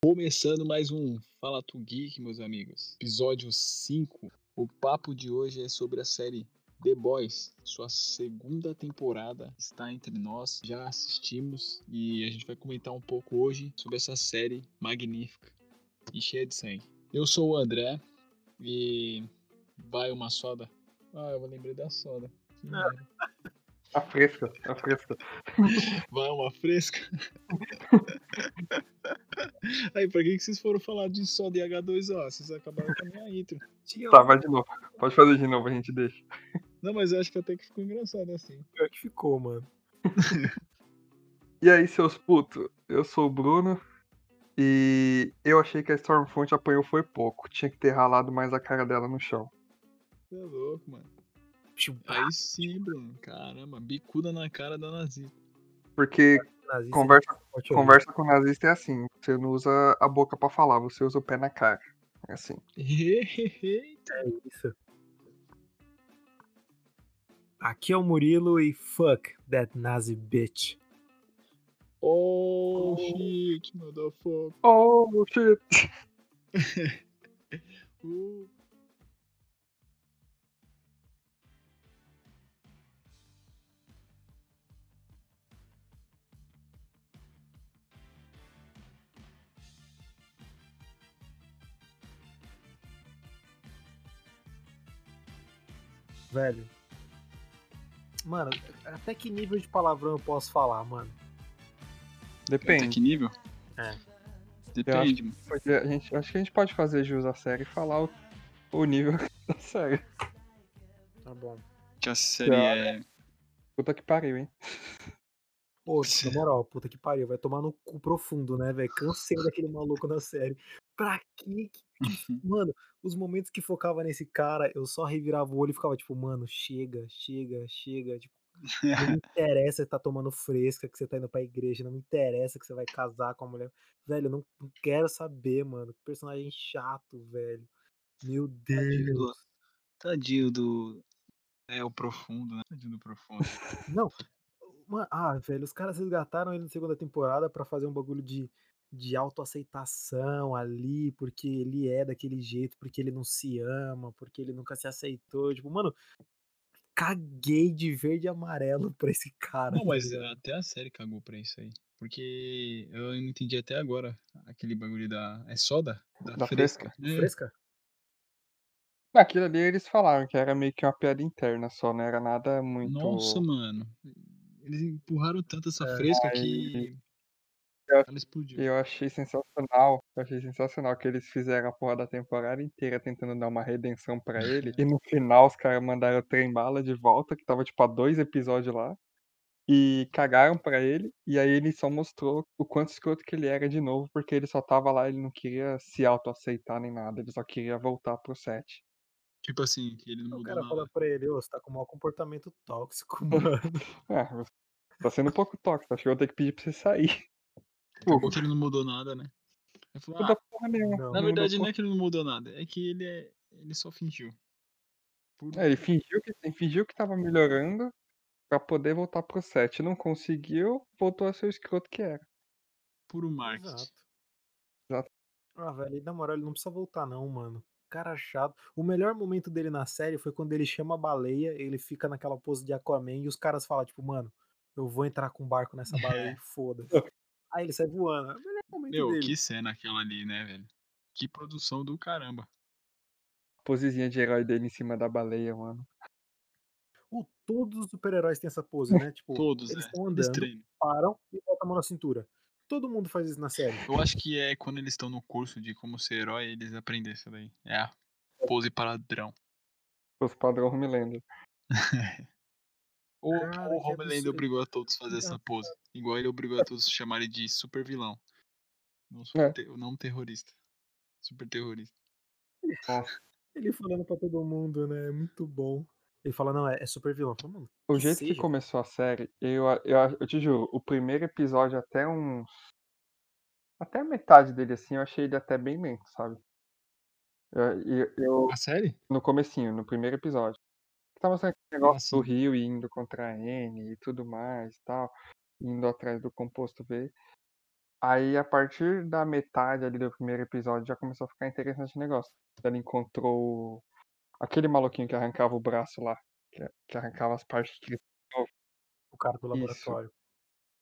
Começando mais um Fala Tu Geek, meus amigos. Episódio 5. O papo de hoje é sobre a série The Boys. Sua segunda temporada está entre nós. Já assistimos e a gente vai comentar um pouco hoje sobre essa série magnífica e cheia de sangue. Eu sou o André e vai uma soda. Ah, eu lembrei da soda. Que merda. A fresca, a fresca. Vai uma fresca. Aí, pra que que vocês foram falar de soda e H2O? Vocês acabaram com a minha intro. Tá, vai de novo. Pode fazer de novo, a gente deixa. Não, mas eu acho que até que ficou engraçado assim. Pior que ficou, mano. E aí, seus putos? Eu sou o Bruno. E eu achei que a Stormfront apanhou foi pouco. Tinha que ter ralado mais a cara dela no chão. Você é louco, mano. Aí sim, Bruno. Caramba, bicuda na cara da nazista. Porque nazista conversa, é forte conversa com nazista é assim. Você não usa a boca pra falar, você usa o pé na cara. É assim. Eita. É isso. Aqui é o Murilo e fuck that Nazi bitch. Oh, shit, motherfucker. Oh, shit. Uh. Velho. Mano, até que nível de palavrão eu posso falar, mano? Até Depende. que nível? É. Depende, mano. Porque a gente, acho que a gente pode fazer jus à série e falar o, o nível da série. Tá bom. Que a série é. Puta que pariu, hein? Pô, na moral, puta que pariu, vai tomar no cu profundo, né, velho? Cansei daquele maluco na série. Pra que que- Mano, os momentos que focava nesse cara, eu só revirava o olho e ficava tipo, mano, chega, chega, chega. Tipo, não me interessa que tá tomando fresca, que você tá indo pra igreja, não me interessa que você vai casar com a mulher. Velho, eu não, não quero saber, mano. Que personagem chato, velho. Meu Tadinho do- Deus. Tadinho do. É o profundo, né? Tadinho do profundo. Não. Ah, velho, os caras resgataram ele na segunda temporada pra fazer um bagulho de, de autoaceitação ali, porque ele é daquele jeito, porque ele não se ama, porque ele nunca se aceitou. Tipo, mano, caguei de verde e amarelo pra esse cara. Não, mas ligado? até a série cagou pra isso aí. Porque eu não entendi até agora aquele bagulho da. É soda? Da, Da fresca. É. Fresca? Aquilo ali eles falaram que era meio que uma piada interna só, não era nada muito. Nossa, mano. Eles empurraram tanto essa É, fresca aí- que. Eu- Ela explodiu. Eu achei sensacional. Eu achei sensacional que eles fizeram a porra da temporada inteira tentando dar uma redenção pra ele. E no final os caras mandaram o trem bala de volta, que tava tipo há dois episódios lá. E cagaram pra ele. E aí ele só mostrou o quanto escroto que ele era de novo, porque ele só tava lá, ele não queria se autoaceitar nem nada. Ele só queria voltar pro set. Tipo assim, que ele não O mudou cara nada. fala pra ele, ô, você tá com mau comportamento tóxico, mano. É, você tá sendo um pouco tóxico. Acho que eu vou ter que pedir pra você sair. Acabou que ele não mudou nada, né? Ele falou, ah, porra nenhuma. Não. na verdade não é que ele não mudou nada, é que ele é. Ele só fingiu. Por- É, ele fingiu que, ele fingiu que tava melhorando pra poder voltar pro set. Não conseguiu, voltou a ser o escroto que era. Puro marketing. Exato. Exato. Ah, velho, e na moral, ele não precisa voltar, não, mano. Cara chato. O melhor momento dele na série foi quando ele chama a baleia, ele fica naquela pose de Aquaman e os caras falam, tipo, mano, eu vou entrar com um barco nessa baleia e foda-se. Aí ele sai voando. É Meu, dele. que cena aquela ali, né, velho? Que produção do caramba. Posezinha de herói dele em cima da baleia, mano. O- todos os super-heróis têm essa pose, né? Tipo, Todos, eles é. estão Eles andando, param e botam a mão na cintura. Todo mundo faz isso na série. Eu acho que é quando eles estão no curso de como ser herói, eles aprendem isso daí. É a pose padrão. Os padrão Homelander. O, Cara, o que Homelander absurdo. obrigou a todos a fazer essa pose. Igual ele obrigou a todos a chamarem de super vilão. Não, É. super te- não terrorista. Super terrorista. Ele falando pra todo mundo, né? É muito bom. Ele fala, não, é, é super vilão. Falo, mano, O que jeito que seja. começou a série, eu, eu, eu te juro, o primeiro episódio até uns. Até a metade dele, assim, eu achei ele até bem lento, sabe? Eu, eu, eu- A série? no comecinho, no primeiro episódio. Tava aquele negócio do. Rio indo contra a N e tudo mais e tal. Indo atrás do composto V. Aí, a partir da metade ali do primeiro episódio, já começou a ficar interessante o negócio. Ela encontrou aquele maluquinho que arrancava o braço lá, que, que arrancava as partes de O cara do Isso. laboratório.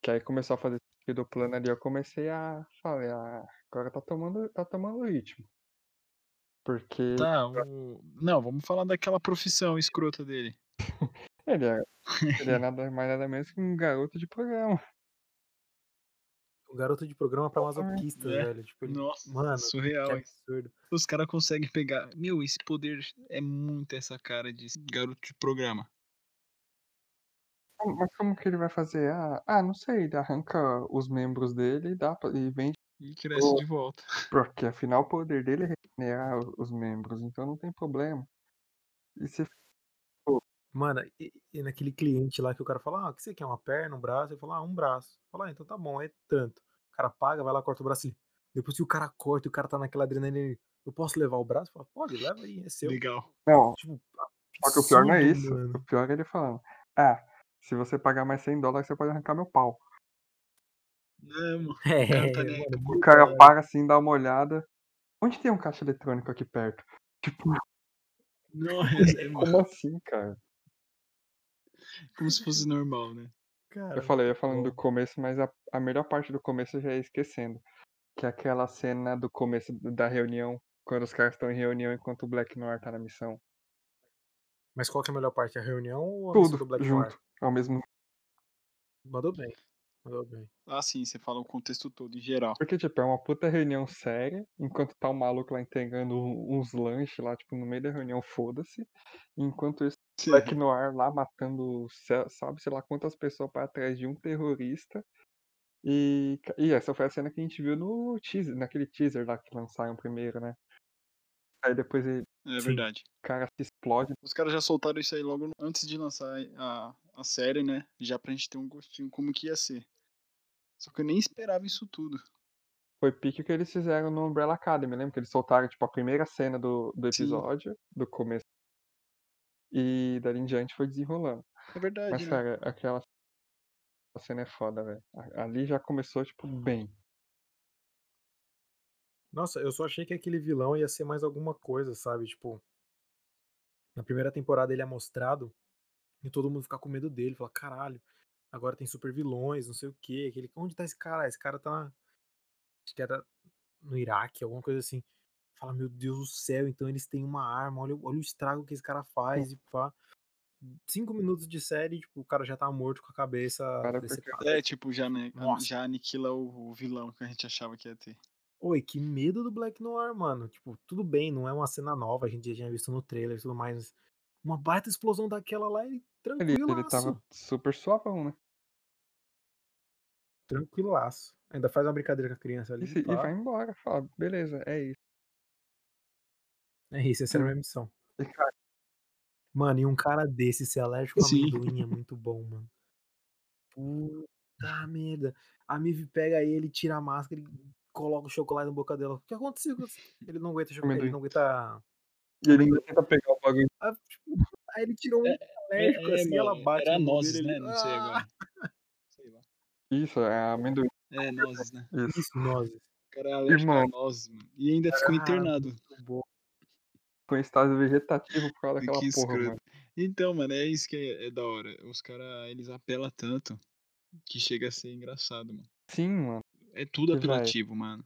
Que aí começou a fazer sentido o plano ali, eu comecei a falei, ah, agora tá tomando, tá tomando ritmo. Porque Tá, o... Não, vamos falar daquela profissão escrota dele. ele é, ele é nada mais nada menos que um garoto de programa. O garoto de programa pra masoquistas, É. velho. Tipo, ele... Nossa, Mano, surreal. absurdo. Os caras conseguem pegar. Meu, esse poder é muito essa cara de garoto de programa. Mas como que ele vai fazer? Ah, ah, não sei, ele arranca os membros dele e, dá pra, e vende, E cresce de volta. porque afinal o poder dele é regenerar os membros, então não tem problema. E se Mano, e, e naquele cliente lá que o cara fala, ah, o que você quer? Uma perna, um braço? Ele fala, ah, um braço. Fala, ah, então tá bom, é tanto. O cara paga, vai lá, corta o braço. Ele... Depois que o cara corta e o cara tá naquela adrenalina, ele, eu posso levar o braço? Fala, pode, leva aí, é seu. Legal. Não, Tipo, só que o pior não é isso. mano. O pior é ele falando, ah, se você pagar mais 100 dólares, você pode arrancar meu pau. Não, mano. É, tá nem O cara para assim, dá uma olhada. Onde tem um caixa eletrônico aqui perto? Tipo, Não, é, é, como assim, cara? como se fosse normal, né? Cara, Eu falei, eu falando do começo, mas a, a melhor parte do começo eu já ia esquecendo. Que é aquela cena do começo da reunião, quando os caras estão em reunião enquanto o Black Noir tá na missão. Mas qual que é a melhor parte? A reunião ou a missão Tudo do Black junto, Noir? ao mesmo Mandou bem. Mandou bem. Ah, sim, você fala o contexto todo, em geral. Porque, tipo, é uma puta reunião séria, enquanto tá o maluco lá entregando uns lanches lá, tipo, no meio da reunião, foda-se. Enquanto isso, o Black Noir lá matando, sabe, sei lá quantas pessoas pra trás de um terrorista. E, e essa foi a cena que a gente viu no teaser, naquele teaser lá que lançaram primeiro, né? Aí depois ele, É Sim. verdade. o cara se explode. Os caras já soltaram isso aí logo antes de lançar a, a série, né? Já pra gente ter um gostinho como que ia ser. Só que eu nem esperava isso tudo. Foi pique o que eles fizeram no Umbrella Academy. Lembra que eles soltaram, tipo, a primeira cena do, do Sim. episódio, do começo. E dali em diante foi desenrolando. É verdade, Mas, né? cara, aquela cena é foda, velho. Ali já começou, tipo, bem. Nossa, eu só achei que aquele vilão ia ser mais alguma coisa, sabe? Tipo, na primeira temporada ele é mostrado e todo mundo fica com medo dele, fala, caralho, agora tem super vilões, não sei o quê. Aquele, onde tá esse cara? Esse cara tá. Acho que era no Iraque, alguma coisa assim. Fala, meu Deus do céu, então eles têm uma arma, olha, olha o estrago que esse cara faz, e pá. Cinco minutos de série, tipo, o cara já tá morto com a cabeça Cara. É, tipo, já, né, já aniquila o, o vilão que a gente achava que ia ter. Oi, que medo do Black Noir, mano. Tipo, tudo bem, não é uma cena nova, a gente já tinha visto no trailer e tudo mais. mas Uma baita explosão daquela lá, ele Ele, tranquilaço. ele tava super suavão, né? Tranquilaço. Ainda faz uma brincadeira com a criança ali. E, e vai embora. Fala, beleza, é isso. É isso, essa era a minha missão. Mano, e um cara desse ser alérgico a amendoim é muito bom, mano. Puta merda. A Miv pega ele, tira a máscara e coloca o chocolate na boca dela. O que aconteceu? com você? Ele não aguenta chocolate, ele não aguenta. e ele ainda tenta pegar o bagulho. Ah, tipo, Aí ele tirou um alérgico assim, ela bate É, era no pau nozes, dele, né? Não sei Ah! agora. Isso, é amendoim. É, nozes, né? Isso. Isso, nozes. O cara é alérgico Irmão. a nozes, mano. E ainda ficou Ah, internado. bom. Com estado vegetativo por causa Que daquela porra, mano. Então, mano, é isso que é, é da hora. Os caras, eles apelam tanto que chega a ser engraçado, mano. Sim, mano. É tudo E vai. apelativo, mano.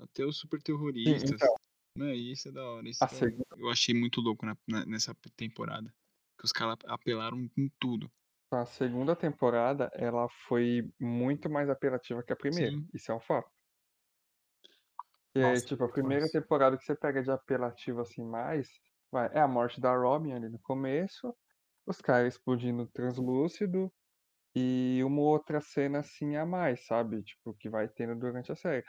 Até os super Sim, terroristas. então, Né? E isso é da hora. Isso segunda, eu achei muito louco na- na- nessa temporada. Que os caras apelaram em tudo. A segunda temporada, ela foi muito mais apelativa que a primeira. Sim. Isso é um fato. E aí, Nossa, tipo, a primeira temporada que você pega de apelativo assim mais, vai, é a morte da Robin ali no começo, os caras explodindo translúcido e uma outra cena assim a mais, sabe? Tipo, que vai tendo durante a série.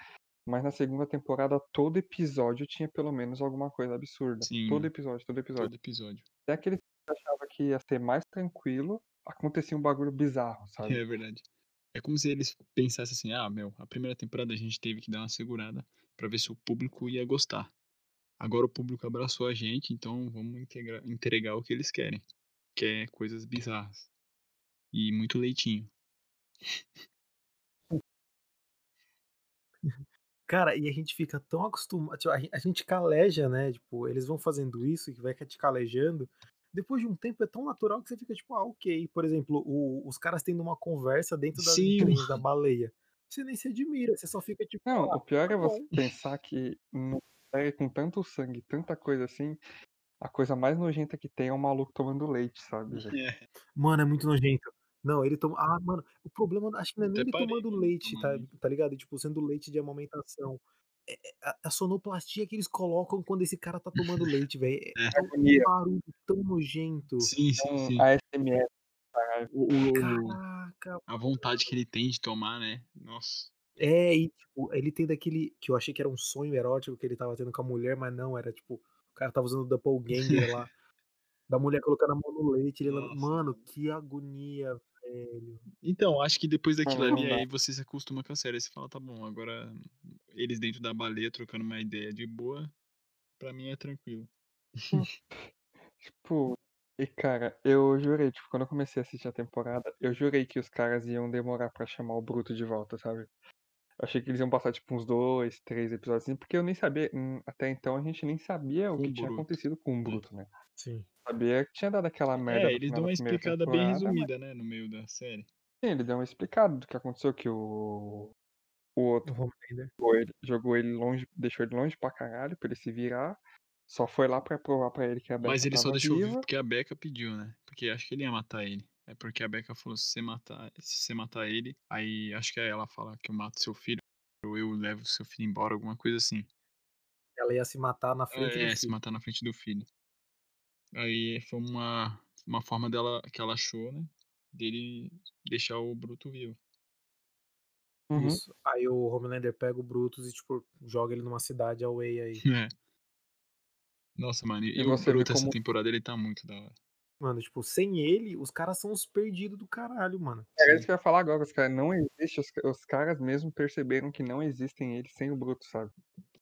Mas na segunda temporada, todo episódio tinha pelo menos alguma coisa absurda. Sim. Todo episódio, todo episódio. Todo episódio. Até aquele que você achava que ia ser mais tranquilo, acontecia um bagulho bizarro, sabe? É verdade. É como se eles pensassem assim, ah, meu, a primeira temporada a gente teve que dar uma segurada pra ver se o público ia gostar. Agora o público abraçou a gente, então vamos integra- entregar o que eles querem. Que é coisas bizarras. E muito leitinho. Cara, e a gente fica tão acostumado, tipo, a gen a gente caleja, né, tipo, eles vão fazendo isso que vai te calejando, depois de um tempo é tão natural que você fica tipo: "Ah, ok". Por exemplo, o os caras tendo uma conversa dentro das da baleia. Você nem se admira, você só fica tipo: Não, "Ah, o pior tá é você bom". pensar que numa série com tanto sangue, tanta coisa assim, a coisa mais nojenta que tem é um maluco tomando leite, sabe. É, Mano, é muito nojento. Não, ele toma ah, mano, o problema acho que não é nem até ele parei tomando pra leite, tá tá ligado? Tipo, sendo leite de amamentação. É é a a sonoplastia que eles colocam quando esse cara tá tomando leite, velho, é É. é um barulho tão nojento. Sim, sim, Um sim. ASMR, caralho. O o Caraca, a vontade que ele tem de tomar, né, nossa. É, e tipo, ele tem daquele que eu achei que era um sonho erótico que ele estava tendo com a mulher, mas não, era tipo, o cara estava usando o doppelganger lá, da mulher colocando a mão no leite, ele Nossa, mano. que agonia, velho. Então, acho que depois Não, daquilo ali, dá. aí você se acostuma com a série, você fala: "Tá bom, agora eles dentro da baleia trocando uma ideia de boa, pra mim é tranquilo". Hum. Tipo, e cara, eu jurei, tipo, quando eu comecei a assistir a temporada, eu jurei que os caras iam demorar pra chamar o Bruto de volta, sabe. Eu achei que eles iam passar, tipo, uns 2, 3 episódios assim, porque eu nem sabia hum, até então a gente nem sabia o Com que o tinha Bruto. acontecido com o. Bruto, né. Sim. Sabia que tinha dado aquela merda É, eles dão uma explicada bem temporada, mas resumida, né, no meio da série. sim, ele deu uma explicada do que aconteceu, que o o O outro Homelander. jogou ele jogou ele longe deixou ele longe pra caralho, pra ele se virar, só foi lá pra provar pra ele que a Mas Becca ele só deixou vivo viva. porque a Becca pediu, né, porque acho que ele ia matar ele. É porque a Becca falou: "Se você matar se você matar ele", aí acho que aí ela fala que eu mato seu filho ou eu levo seu filho embora, alguma coisa assim. Ela ia se matar na frente do É, se matar na frente do filho. Aí foi uma uma forma dela que ela achou, né, dele deixar o Bruto vivo. Uhum. Isso. Aí o Homelander pega o Brutus e, tipo, joga ele numa cidade away aí. É. Nossa, mano, e E o Bruto essa como temporada ele tá muito da hora. Mano, tipo, sem ele, os caras são os perdidos do caralho, mano. Era isso que eu ia falar agora, os caras não existe os os caras mesmo perceberam que não existem eles sem o Bruto, sabe.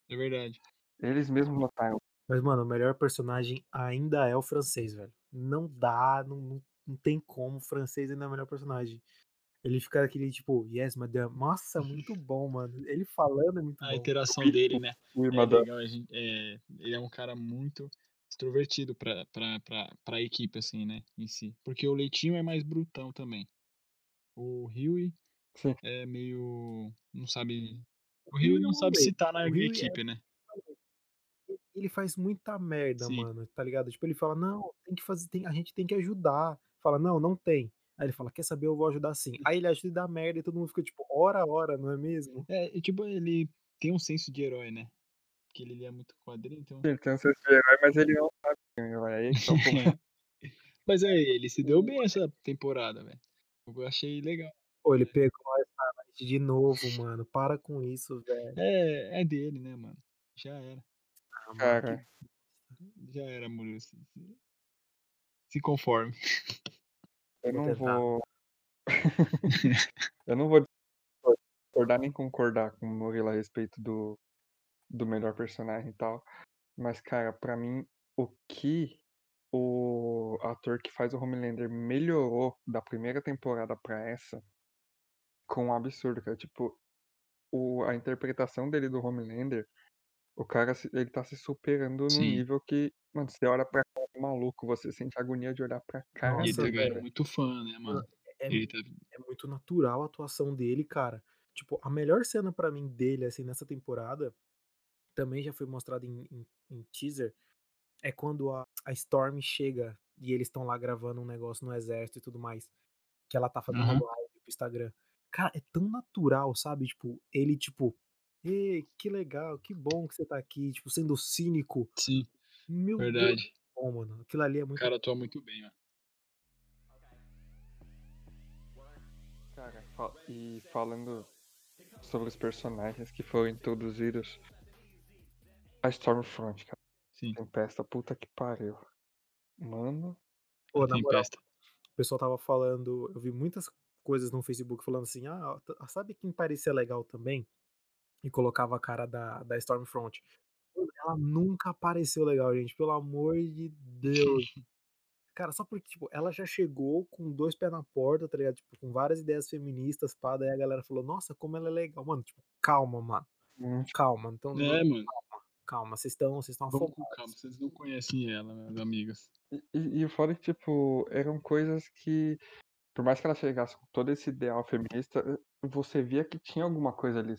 É verdade. Eles mesmos notaram. Mas, mano, o melhor personagem ainda é o francês, velho. Não dá, não não não tem como, o francês ainda é o melhor personagem. Ele fica aquele tipo: "Yes, madame". Nossa, muito bom, mano. Ele falando é muito A bom. interação dele, né, Oui, é legal, a gen eh, ele é um cara muito extrovertido pra pra pra pra equipe, assim, né, em si. Porque o Leitinho é mais brutão também. O Hughie Sim. é meio não sabe O é não um sabe se tá na é equipe, né. Ele faz muita merda, Sim. mano, tá ligado? Tipo, ele fala: "Não, tem que fazer tem a gente tem que ajudar". Fala: "Não, não tem". Aí ele fala: "Quer saber, eu vou ajudar sim". Aí ele ajuda e dá merda e todo mundo fica tipo: "Ora, ora", não é mesmo? É, e tipo, ele tem um senso de herói, né, porque ele lia muito quadrinho, então Ele tem um senso de herói, mas ele não sabe ser um herói, aí que tá o problema. Mas aí, ele se deu bem essa temporada, velho. Eu achei legal. Pô, ele pegou a Starlight de novo, mano. Para com isso, velho. É, é dele, né, mano. Já era. Cara, Já era, Murilo. Se se se conforme. eu não vou eu não vou discordar nem concordar com o Murilo a respeito do do melhor personagem e tal, mas, cara, pra mim, o que o ator que faz o Homelander melhorou da primeira temporada pra essa, com um absurdo, cara. Tipo, o a interpretação dele do Homelander, o cara se ele tá se superando num Sim. nível que, mano, você olha pra cara do maluco, você sente agonia de olhar pra cara E ele Nossa, dele, velho. velho. muito fã, né, Mano, mano. é Ele tá é muito natural a atuação dele, cara. Tipo, a melhor cena pra mim dele, assim, nessa temporada, também já foi mostrada em em em teaser, é quando a a Storm chega e eles estão lá gravando um negócio no exército e tudo mais, que ela tá fazendo Aham. live pro Instagram. Cara, é tão natural, sabe, tipo, ele tipo: "Ê, que legal, que bom que você tá aqui", tipo, sendo cínico. Sim, Meu Deus, verdade. muito bom, mano. Aquilo ali é O muito cara atua muito bem, ó. Cara, e falando sobre os personagens que foram introduzidos, a Stormfront, cara. Sim. Tempesta, puta que pariu. Mano, Pô, na moral, Tempesta. o pessoal estava falando eu vi muitas coisas no Facebook falando assim: "Ah, t sabe quem parecia legal também?" E colocava a cara da da Stormfront. Ela nunca apareceu legal, gente, pelo amor de Deus. Cara, só porque, tipo, ela já chegou com 2 pés na porta, tá ligado? Tipo, com várias ideias feministas, pá, daí a galera falou: "Nossa, como ela é legal". Mano, tipo, calma, mano. Hum, Calma, então É, vamos mano. calma, calma, vocês estão vocês estão afobados. calma. Vocês não conhecem ela, meus amigos. E, o foda é que, tipo, eram coisas que, por mais que ela chegasse com todo esse ideal feminista, eh, você via que tinha alguma coisa ali,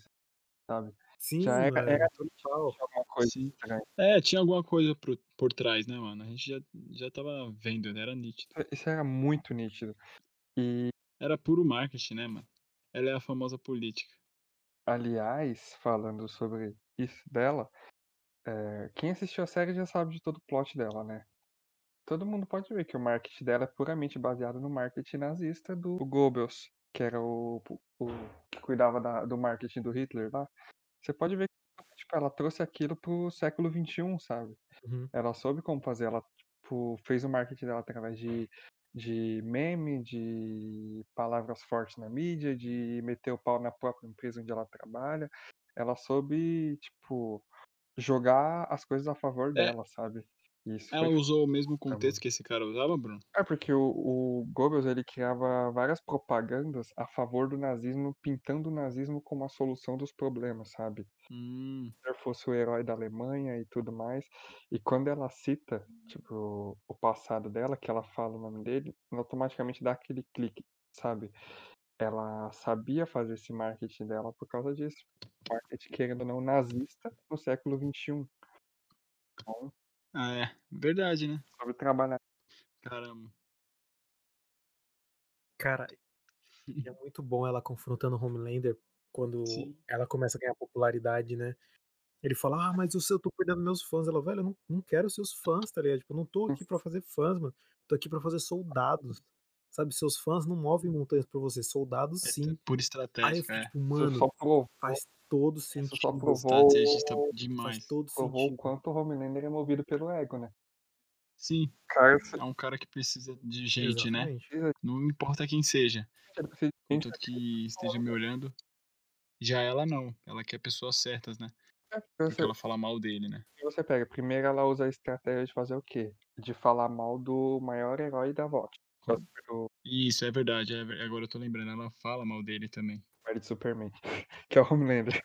sabe? Sim, Já era, mano, era total. tinha alguma coisa Sim. É, tinha alguma coisa por, por trás, né, mano? A gente já, já tava vendo, era nítido. Isso era muito nítido. E, Era puro marketing, né, mano? Ela é a famosa política. aliás, falando sobre isso dela, eh, quem assistiu a série já sabe de todo o plot dela, né? Todo mundo pode ver que o marketing dela é puramente baseado no marketing nazista do Goebbels, que era o, o que cuidava da- do marketing do Hitler lá. Você pode ver que tipo, ela trouxe aquilo pro século XXI, sabe? Uhum. Ela soube como fazer, ela tipo, fez o marketing dela através de, de meme, de palavras fortes na mídia, de meter o pau na própria empresa onde ela trabalha. Ela soube, tipo, jogar as coisas a favor É. dela, sabe? Isso Ela foi usou o mesmo foda, contexto que esse cara usava, Bruno? É porque o, o Goebbels ele criava várias propagandas a favor do nazismo, pintando o nazismo como a solução dos problemas, sabe? Hum, Hitler fosse o herói da Alemanha e tudo mais. E quando ela cita, tipo, o passado dela, que ela fala o nome dele, automaticamente dá aquele clique, sabe? Ela sabia fazer esse marketing dela por causa disso. Marketing, querendo ou não, nazista no século XXI. Então, ah, é. Verdade, né? soube trabalhar. Caramba. Cara, é muito bom ela confrontando o Homelander quando Sim. ela começa a ganhar popularidade, né? Ele fala, ah, mas eu tô perdendo meus fãs. Ela, velho, eu não, não quero seus fãs, tá ligado? Tipo, eu não tô aqui pra fazer fãs, mano. Tô aqui pra fazer soldados. Sabe, seus fãs não movem montanhas pra você, soldados É sim. por Aí eu estratégia, fico é. tipo, mano, só provou, faz todo isso só sentido. provou, Estrategista Faz demais. todo provou o sentido. quanto o Homelander é movido pelo ego, né? Sim, Cara, é um cara que precisa de gente, né? Exatamente. precisa Não importa quem seja. ele precisa de gente Contanto que esteja me olhando. Já ela não. Ela quer pessoas certas, né? né? Porque Você, ela fala mal dele, né? você pega, primeiro ela usa a estratégia de fazer o quê? De falar mal do maior herói da VOT. Do Isso, é verdade. é agora eu tô lembrando. Ela fala mal dele também. de Superman, que é o Homelander.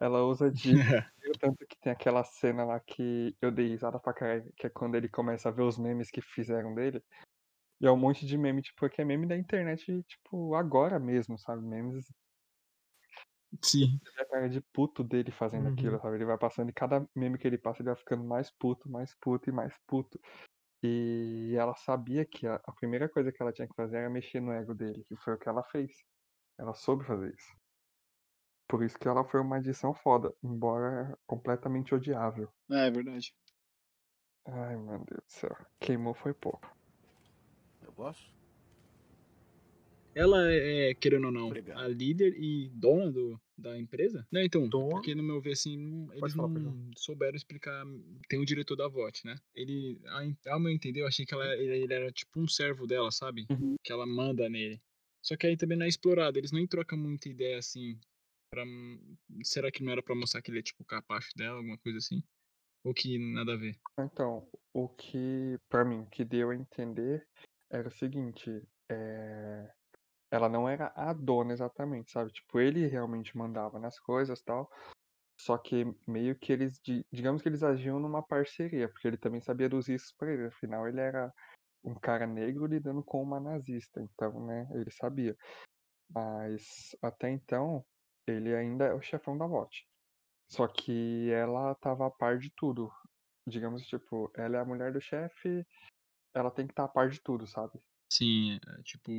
Ela usa de tanto que tem aquela cena lá que eu dei risada pra caralho, que é quando ele começa a ver os memes que fizeram dele. E é um monte de meme, tipo, que é meme da internet, tipo, agora mesmo, sabe? Memes Sim. Vê a cara de puto dele fazendo Uhum. aquilo, sabe? Ele vai passando e cada meme que ele passa, ele vai ficando mais puto, mais puto e mais puto. E ela sabia que a, a primeira coisa que ela tinha que fazer era mexer no ego dele, que foi o que ela fez. Ela soube fazer isso. Por isso que ela foi uma edição foda, embora completamente odiável. É, é verdade. Ai, meu Deus do céu. Queimou foi pouco. Eu posso? Ela é, querendo ou não, Obrigado. a líder e dona do, da empresa? Não, então, Dona. porque no meu ver, assim, não- eles falar, não souberam explicar. Tem o diretor da VOT, né? Ele, ao meu entender, eu achei que ela, ele, ele era tipo um servo dela, sabe? Uhum. Que ela manda nele. Só que aí também não é explorado, eles nem trocam muita ideia assim. Pra, será que não era pra mostrar que ele é tipo o capacho dela, alguma coisa assim? Ou que nada a ver? Então, o que, pra mim, o que deu a entender era o seguinte, é, ela não era a dona exatamente, sabe? Tipo, ele realmente mandava nas coisas tal, só que meio que eles, di- digamos que eles agiam numa parceria, porque ele também sabia dos riscos pra ele, afinal ele era um cara negro lidando com uma nazista, então, né, ele sabia. Mas, até então, ele ainda é o chefão da VOT. Só que ela tava a par de tudo. Digamos, tipo, ela é a mulher do chefe, ela tem que estar a par de tudo, sabe? Sim, é, tipo,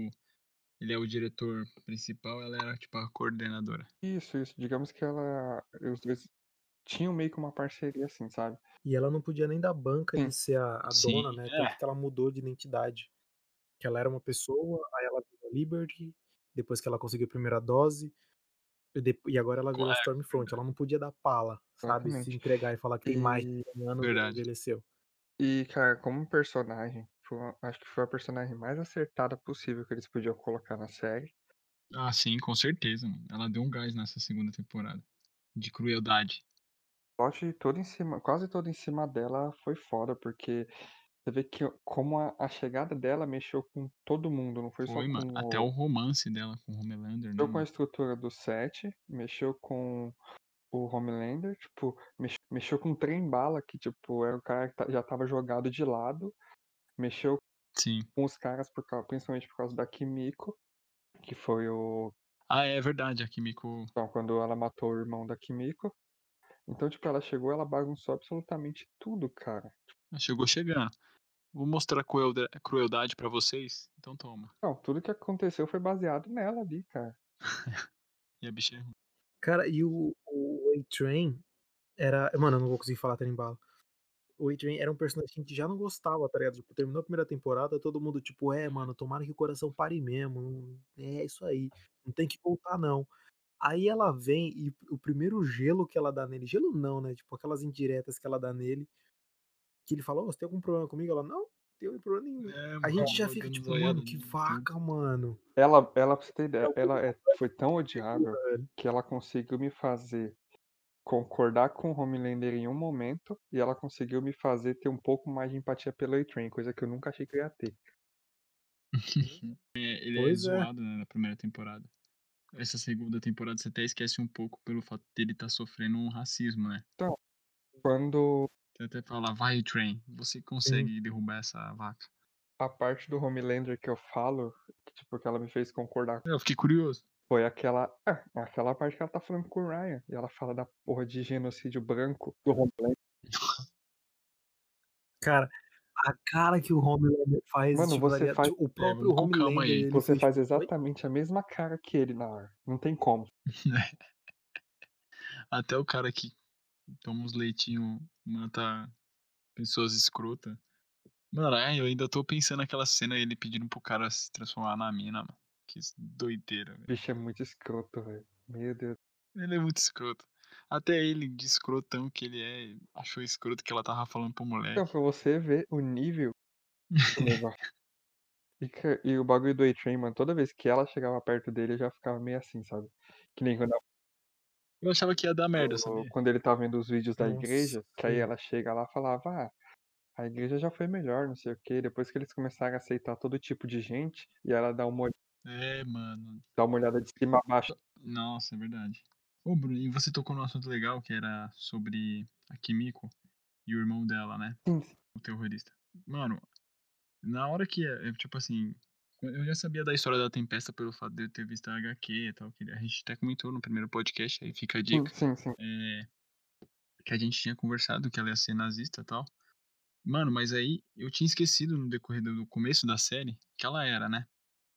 ele é o diretor principal, ela era tipo a coordenadora. Isso, isso. Digamos que ela. Os dois tinham meio que uma parceria assim, sabe? E ela não podia nem dar banca Sim. de ser a, a Sim, dona, né? Tanto é. que ela mudou de identidade. Que ela era uma pessoa, aí ela virou a Liberty, depois que ela conseguiu a primeira dose, e, e agora ela virou a É, Stormfront. Ela não podia dar pala, sabe? Se Exatamente. entregar e falar que tem mais de 100 anos e Verdade. envelheceu. e, cara, como personagem, foi uma- acho que foi a personagem mais acertada possível que eles podiam colocar na série. Ah, sim, com certeza, mano. Ela deu um gás nessa segunda temporada. De crueldade. O plot todo em cima, quase todo em cima dela foi foda, porque você vê que como a, a chegada dela mexeu com todo mundo, não foi, Foi, só mano. com Até o romance dela com o Homelander, né, Mexeu com a mano? estrutura do set, mexeu com o Homelander, tipo, mex- mexeu com um trem bala, que, tipo, era o cara que ta- já tava jogado de lado, mexeu Sim. com os caras, por causa, principalmente por causa da Kimiko, que foi o. Ah, é verdade, a Kimiko. Então, quando ela matou o irmão da Kimiko. Então, tipo, ela chegou, ela bagunçou absolutamente tudo, cara. Chegou chegando. Vou mostrar cruelda- crueldade pra vocês. Então toma. Não, tudo que aconteceu foi baseado nela ali, cara. E a bicha é ruim. Cara, e o, o A-Train era. Mano, eu não vou conseguir falar trem bala. O A-Train era um personagem que a gente já não gostava, tá ligado? Tipo, terminou a primeira temporada, todo mundo, tipo, é, mano, tomara que o coração pare mesmo. É isso aí. Não tem que voltar, não. Aí ela vem e o primeiro gelo que ela dá nele, gelo não, né? Tipo, aquelas indiretas que ela dá nele, que ele fala, ô, você tem algum problema comigo? Ela, não, não tem problema nenhum. É, A gente já fica tipo, mano, que vaca, mano. Ela, ela, pra você ter ideia, É o ela é, foi tão odiável que ela conseguiu me fazer concordar com o Homelander em um momento e ela conseguiu me fazer ter um pouco mais de empatia pelo A-Train, coisa que eu nunca achei que eu ia ter. É, ele é Pois é. zoado né, na primeira temporada. Essa segunda temporada você até esquece um pouco pelo fato dele estar sofrendo um racismo, né? Quando Você até fala, vai, Train, você consegue derrubar essa vaca. a parte do Homelander que eu falo, que, tipo, que ela me fez concordar, Eu fiquei curioso. Foi aquela, ah, aquela parte que ela tá falando com o Ryan, e ela fala da porra de genocídio branco do Homelander. Cara, a cara que o Homelander faz, Mano, tipo, você faz- o É, próprio Homelander, ele Você faz tipo, exatamente a mesma cara que ele na hora. Não tem como. Até o cara que toma uns leitinhos, mata pessoas escrotas. Mano, eu ainda tô pensando naquela cena ele pedindo pro cara se transformar na mina, mano. Que doideira, velho. bicho é muito escroto, velho. Meu Deus. Ele é muito escroto. Até ele, de escrotão que ele é, achou escroto que ela tava falando pro moleque. Então, pra você ver o nível do negócio. E, ca- e o bagulho do A-Train, mano, toda vez que ela chegava perto dele, eu já ficava meio assim, sabe? Que nem quando, Eu achava que ia dar merda, sabia? quando ele tava vendo os vídeos da Nossa, igreja, que aí sim. ela chega lá e falava, ah, a igreja já foi melhor, não sei o quê. Depois que eles começaram a aceitar todo tipo de gente, e ela dá uma, ol- É, mano. dá uma olhada de cima a baixo. Nossa, é verdade. Ô, Bruno, e você tocou num assunto legal que era sobre a Kimiko e o irmão dela, né? Sim, sim. O terrorista. Mano, na hora que, é, tipo assim, eu já sabia da história da Tempesta pelo fato de eu ter visto a HQ e tal, que a gente até comentou no primeiro podcast, aí fica a Sim, dica. sim, sim. é, que a gente tinha conversado que ela ia ser nazista e tal. Mano, mas aí eu tinha esquecido no decorrer do começo da série que ela era, né?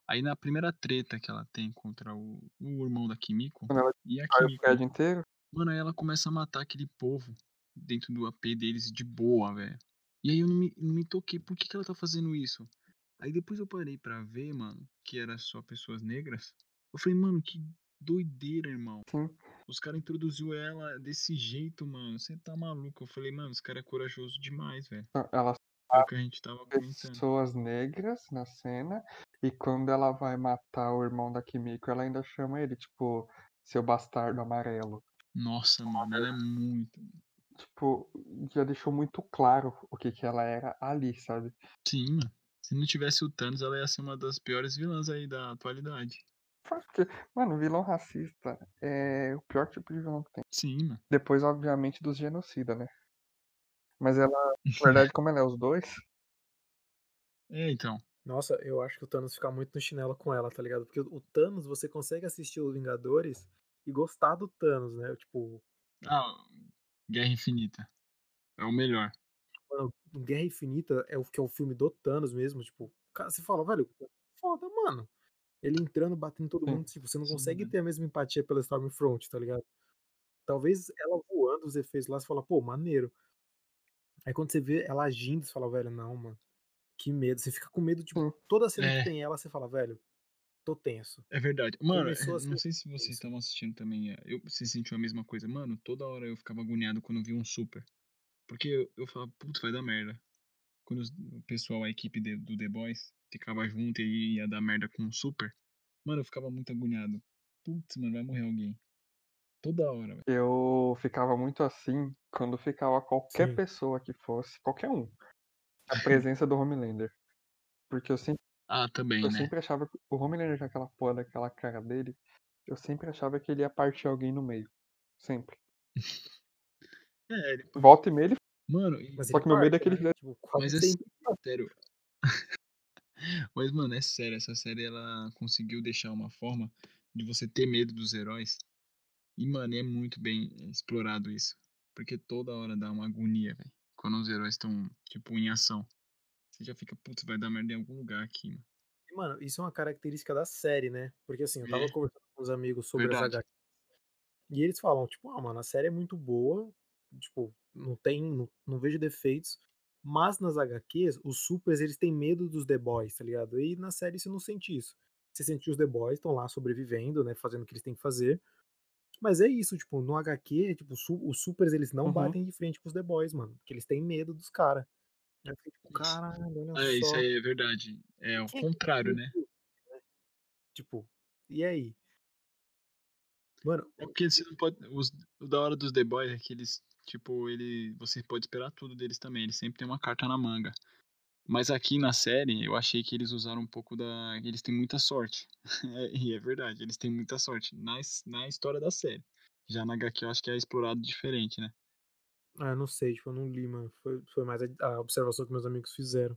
Aí na primeira treta que ela tem contra o, o irmão da Kimiko, Quando ela e a o Kimiko, prédio inteiro, mano, aí ela começa a matar aquele povo dentro do AP deles de boa, velho. E aí eu não me, não me toquei, por que, que ela tá fazendo isso? Aí depois eu parei pra ver, mano, que era só pessoas negras. Eu falei, mano, que doideira, irmão. sim. Os caras introduziu ela desse jeito, mano. Você tá maluco. Eu falei, mano, esse cara é corajoso demais, velho. Ela É o que a gente tava comentando. pessoas negras na cena e quando ela vai matar o irmão da Kimiko, ela ainda chama ele, tipo, seu bastardo amarelo. Nossa, mano, ela é muito. Tipo, já deixou muito claro o que que ela era ali, sabe? Sim, mano. Se não tivesse o Thanos, ela ia ser uma das piores vilãs aí da atualidade. Porque, mano, vilão racista é o pior tipo de vilão que tem. Sim, mano. Depois, obviamente, dos genocida, né? Mas ela, na verdade, como ela é os dois, É, então. Nossa, eu acho que o Thanos fica muito no chinelo com ela, tá ligado? Porque o Thanos, você consegue assistir os Vingadores e gostar do Thanos, né? Tipo, Ah, Guerra Infinita. É o melhor. mano, Guerra Infinita é o que é o filme do Thanos mesmo, tipo, cara, você fala, velho, foda, mano. Ele entrando, batendo todo mundo, tipo, você não Sim, consegue né? ter a mesma empatia pela Stormfront, tá ligado? Talvez ela voando, os efeitos lá, você fala, pô, maneiro. Aí quando você vê ela agindo, você fala, velho, não, mano. Que medo. Você fica com medo, tipo, toda cena É. que tem ela, você fala, velho, tô tenso. É verdade. Mano, assim, não sei se vocês estavam assistindo também. é, Eu, você sentiu a mesma coisa. Mano, toda hora eu ficava agoniado quando via um super. Porque eu, eu falava, putz, vai dar merda. Quando os- o pessoal, a equipe de- do The Boys, ficava junto e ia dar merda com um super. Mano, eu ficava muito agoniado. Putz, mano, vai morrer alguém. Toda hora, velho. eu ficava muito assim quando ficava qualquer Sim. pessoa que fosse, qualquer um, a presença do Homelander. Porque eu sempre, Ah, também, eu né? sempre achava que o Homelander com aquela porra daquela cara dele, eu sempre achava que ele ia partir alguém no meio. Sempre. É, ele... Volta e meia ele. Mano, e- Mas Só que meu medo é que ele né? Tipo, quase mas é sempre. sério. Mas, mano, é sério, essa série ela conseguiu deixar uma forma de você ter medo dos heróis. E, mano, é muito bem explorado isso. Porque toda hora dá uma agonia, velho. Quando os heróis estão, tipo, em ação. Você já fica, putz, vai dar merda em algum lugar aqui, mano. Mano, isso é uma característica da série, né? Porque assim, eu tava É. conversando com os amigos sobre Verdade. as HQs. E eles falam, tipo, ah, mano, a série é muito boa. Tipo, não tem. Não, não vejo defeitos. Mas nas HQs, os supers, eles têm medo dos The Boys, tá ligado? E na série você não sente isso. Você sente que os The Boys estão lá sobrevivendo, né? Fazendo o que eles têm que fazer. Mas é isso, tipo, no HQ, tipo, os supers, eles não Uhum. batem de frente com os The Boys, mano. Porque eles têm medo dos caras. Aí eu fiquei tipo, Isso. caralho, olha É, isso só. aí é verdade. É o contrário, tem né? né? Tipo, e aí? Mano, É porque você não pode. Os, o da hora dos The Boys é que eles, tipo, ele. Você pode esperar tudo deles também. Eles sempre têm uma carta na manga. Mas aqui na série, eu achei que eles usaram um pouco da. Eles têm muita sorte. E é verdade, eles têm muita sorte na, na história da série. Já na HQ eu acho que é explorado diferente, né? ah, não sei, tipo, eu não li, mano. Foi, foi mais a, a observação que meus amigos fizeram.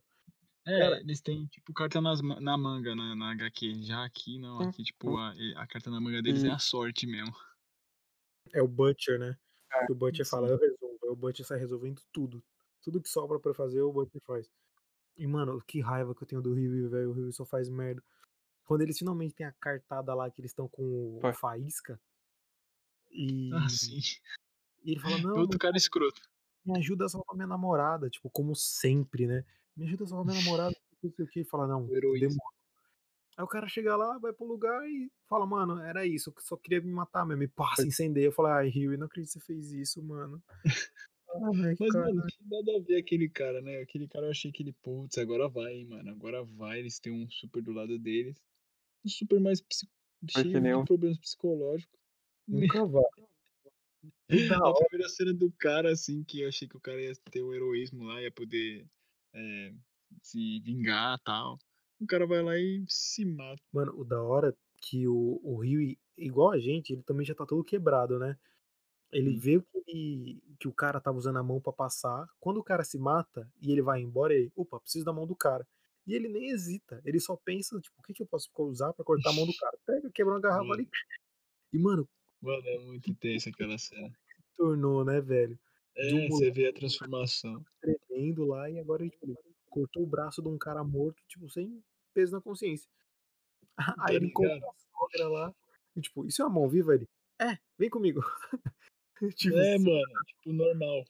É, Cara- eles têm, tipo, carta nas na manga na, na HQ. Já aqui, não. Aqui, tipo, a, a carta na manga deles E- é a sorte mesmo. É o Butcher, né? Que o Butcher sim. fala, eu resolvo. O Butcher sai resolvendo tudo. Tudo que sobra pra fazer, o Butcher faz. E, mano, que raiva que eu tenho do Rio, velho. O Rio só faz merda. Quando eles finalmente têm a cartada lá que eles estão com o. Faísca. E, Ah, sim. e ele fala, não, Outro cara escroto. me ajuda a salvar minha namorada, tipo, como sempre, né? Me ajuda a salvar minha namorada, não sei o que. Fala, não, demora. Aí o cara chega lá, vai pro lugar e fala, mano, era isso, eu só queria me matar mesmo. E passa, incendeia. Eu falo, ai, Rio, não acredito que você fez isso, mano. Ai, Mas, cara. mano, que nada a ver aquele cara, né? Aquele cara eu achei que ele, putz, agora vai, hein, mano. Agora vai, eles têm um super do lado deles. Um super mais cheio de um- problemas psicológicos. Nunca vai. A primeira cena do cara, assim, que eu achei que o cara ia ter o heroísmo lá, ia poder é, se vingar e tal. O cara vai lá e se mata. mano, o da hora que o, o Rio, igual a gente, ele também já tá todo quebrado, né? Ele Hum. vê que, ele- que o cara tava usando a mão pra passar. Quando o cara se mata e ele vai embora, ele, opa, preciso da mão do cara. E ele nem hesita, ele só pensa, tipo, o que, que eu posso usar pra cortar a mão do cara? Pega, quebra uma garrafa ali. E, mano, Mano, é muito tensa aquela cena. tornou, né, velho? De um É, você vê a transformação. tremendo lá e agora tipo, ele cortou o braço de um cara morto, tipo, sem peso na consciência. Aí ele encontra a sogra lá. E, tipo, isso é uma mão viva? Ele, é, vem comigo. tipo, É, assim, mano, tipo, normal.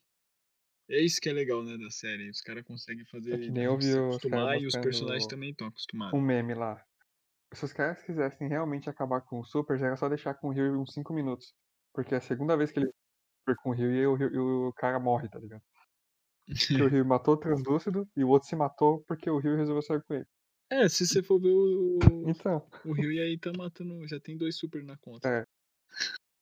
É isso que é legal, né, da série. Os caras conseguem fazer É que nem se os acostumar e os personagens também estão acostumados. um meme lá. Se os caras quisessem realmente acabar com o Super, já era só deixar com o Rio uns 5 minutos. Porque é a segunda vez que ele super com o Rio e o, Rio- e o cara morre, tá ligado? Porque o Rio matou o translúcido e o outro se matou porque o Rio resolveu sair com ele. É, se você for ver o, Então, o Rio e aí tá matando, já tem dois super na conta. É.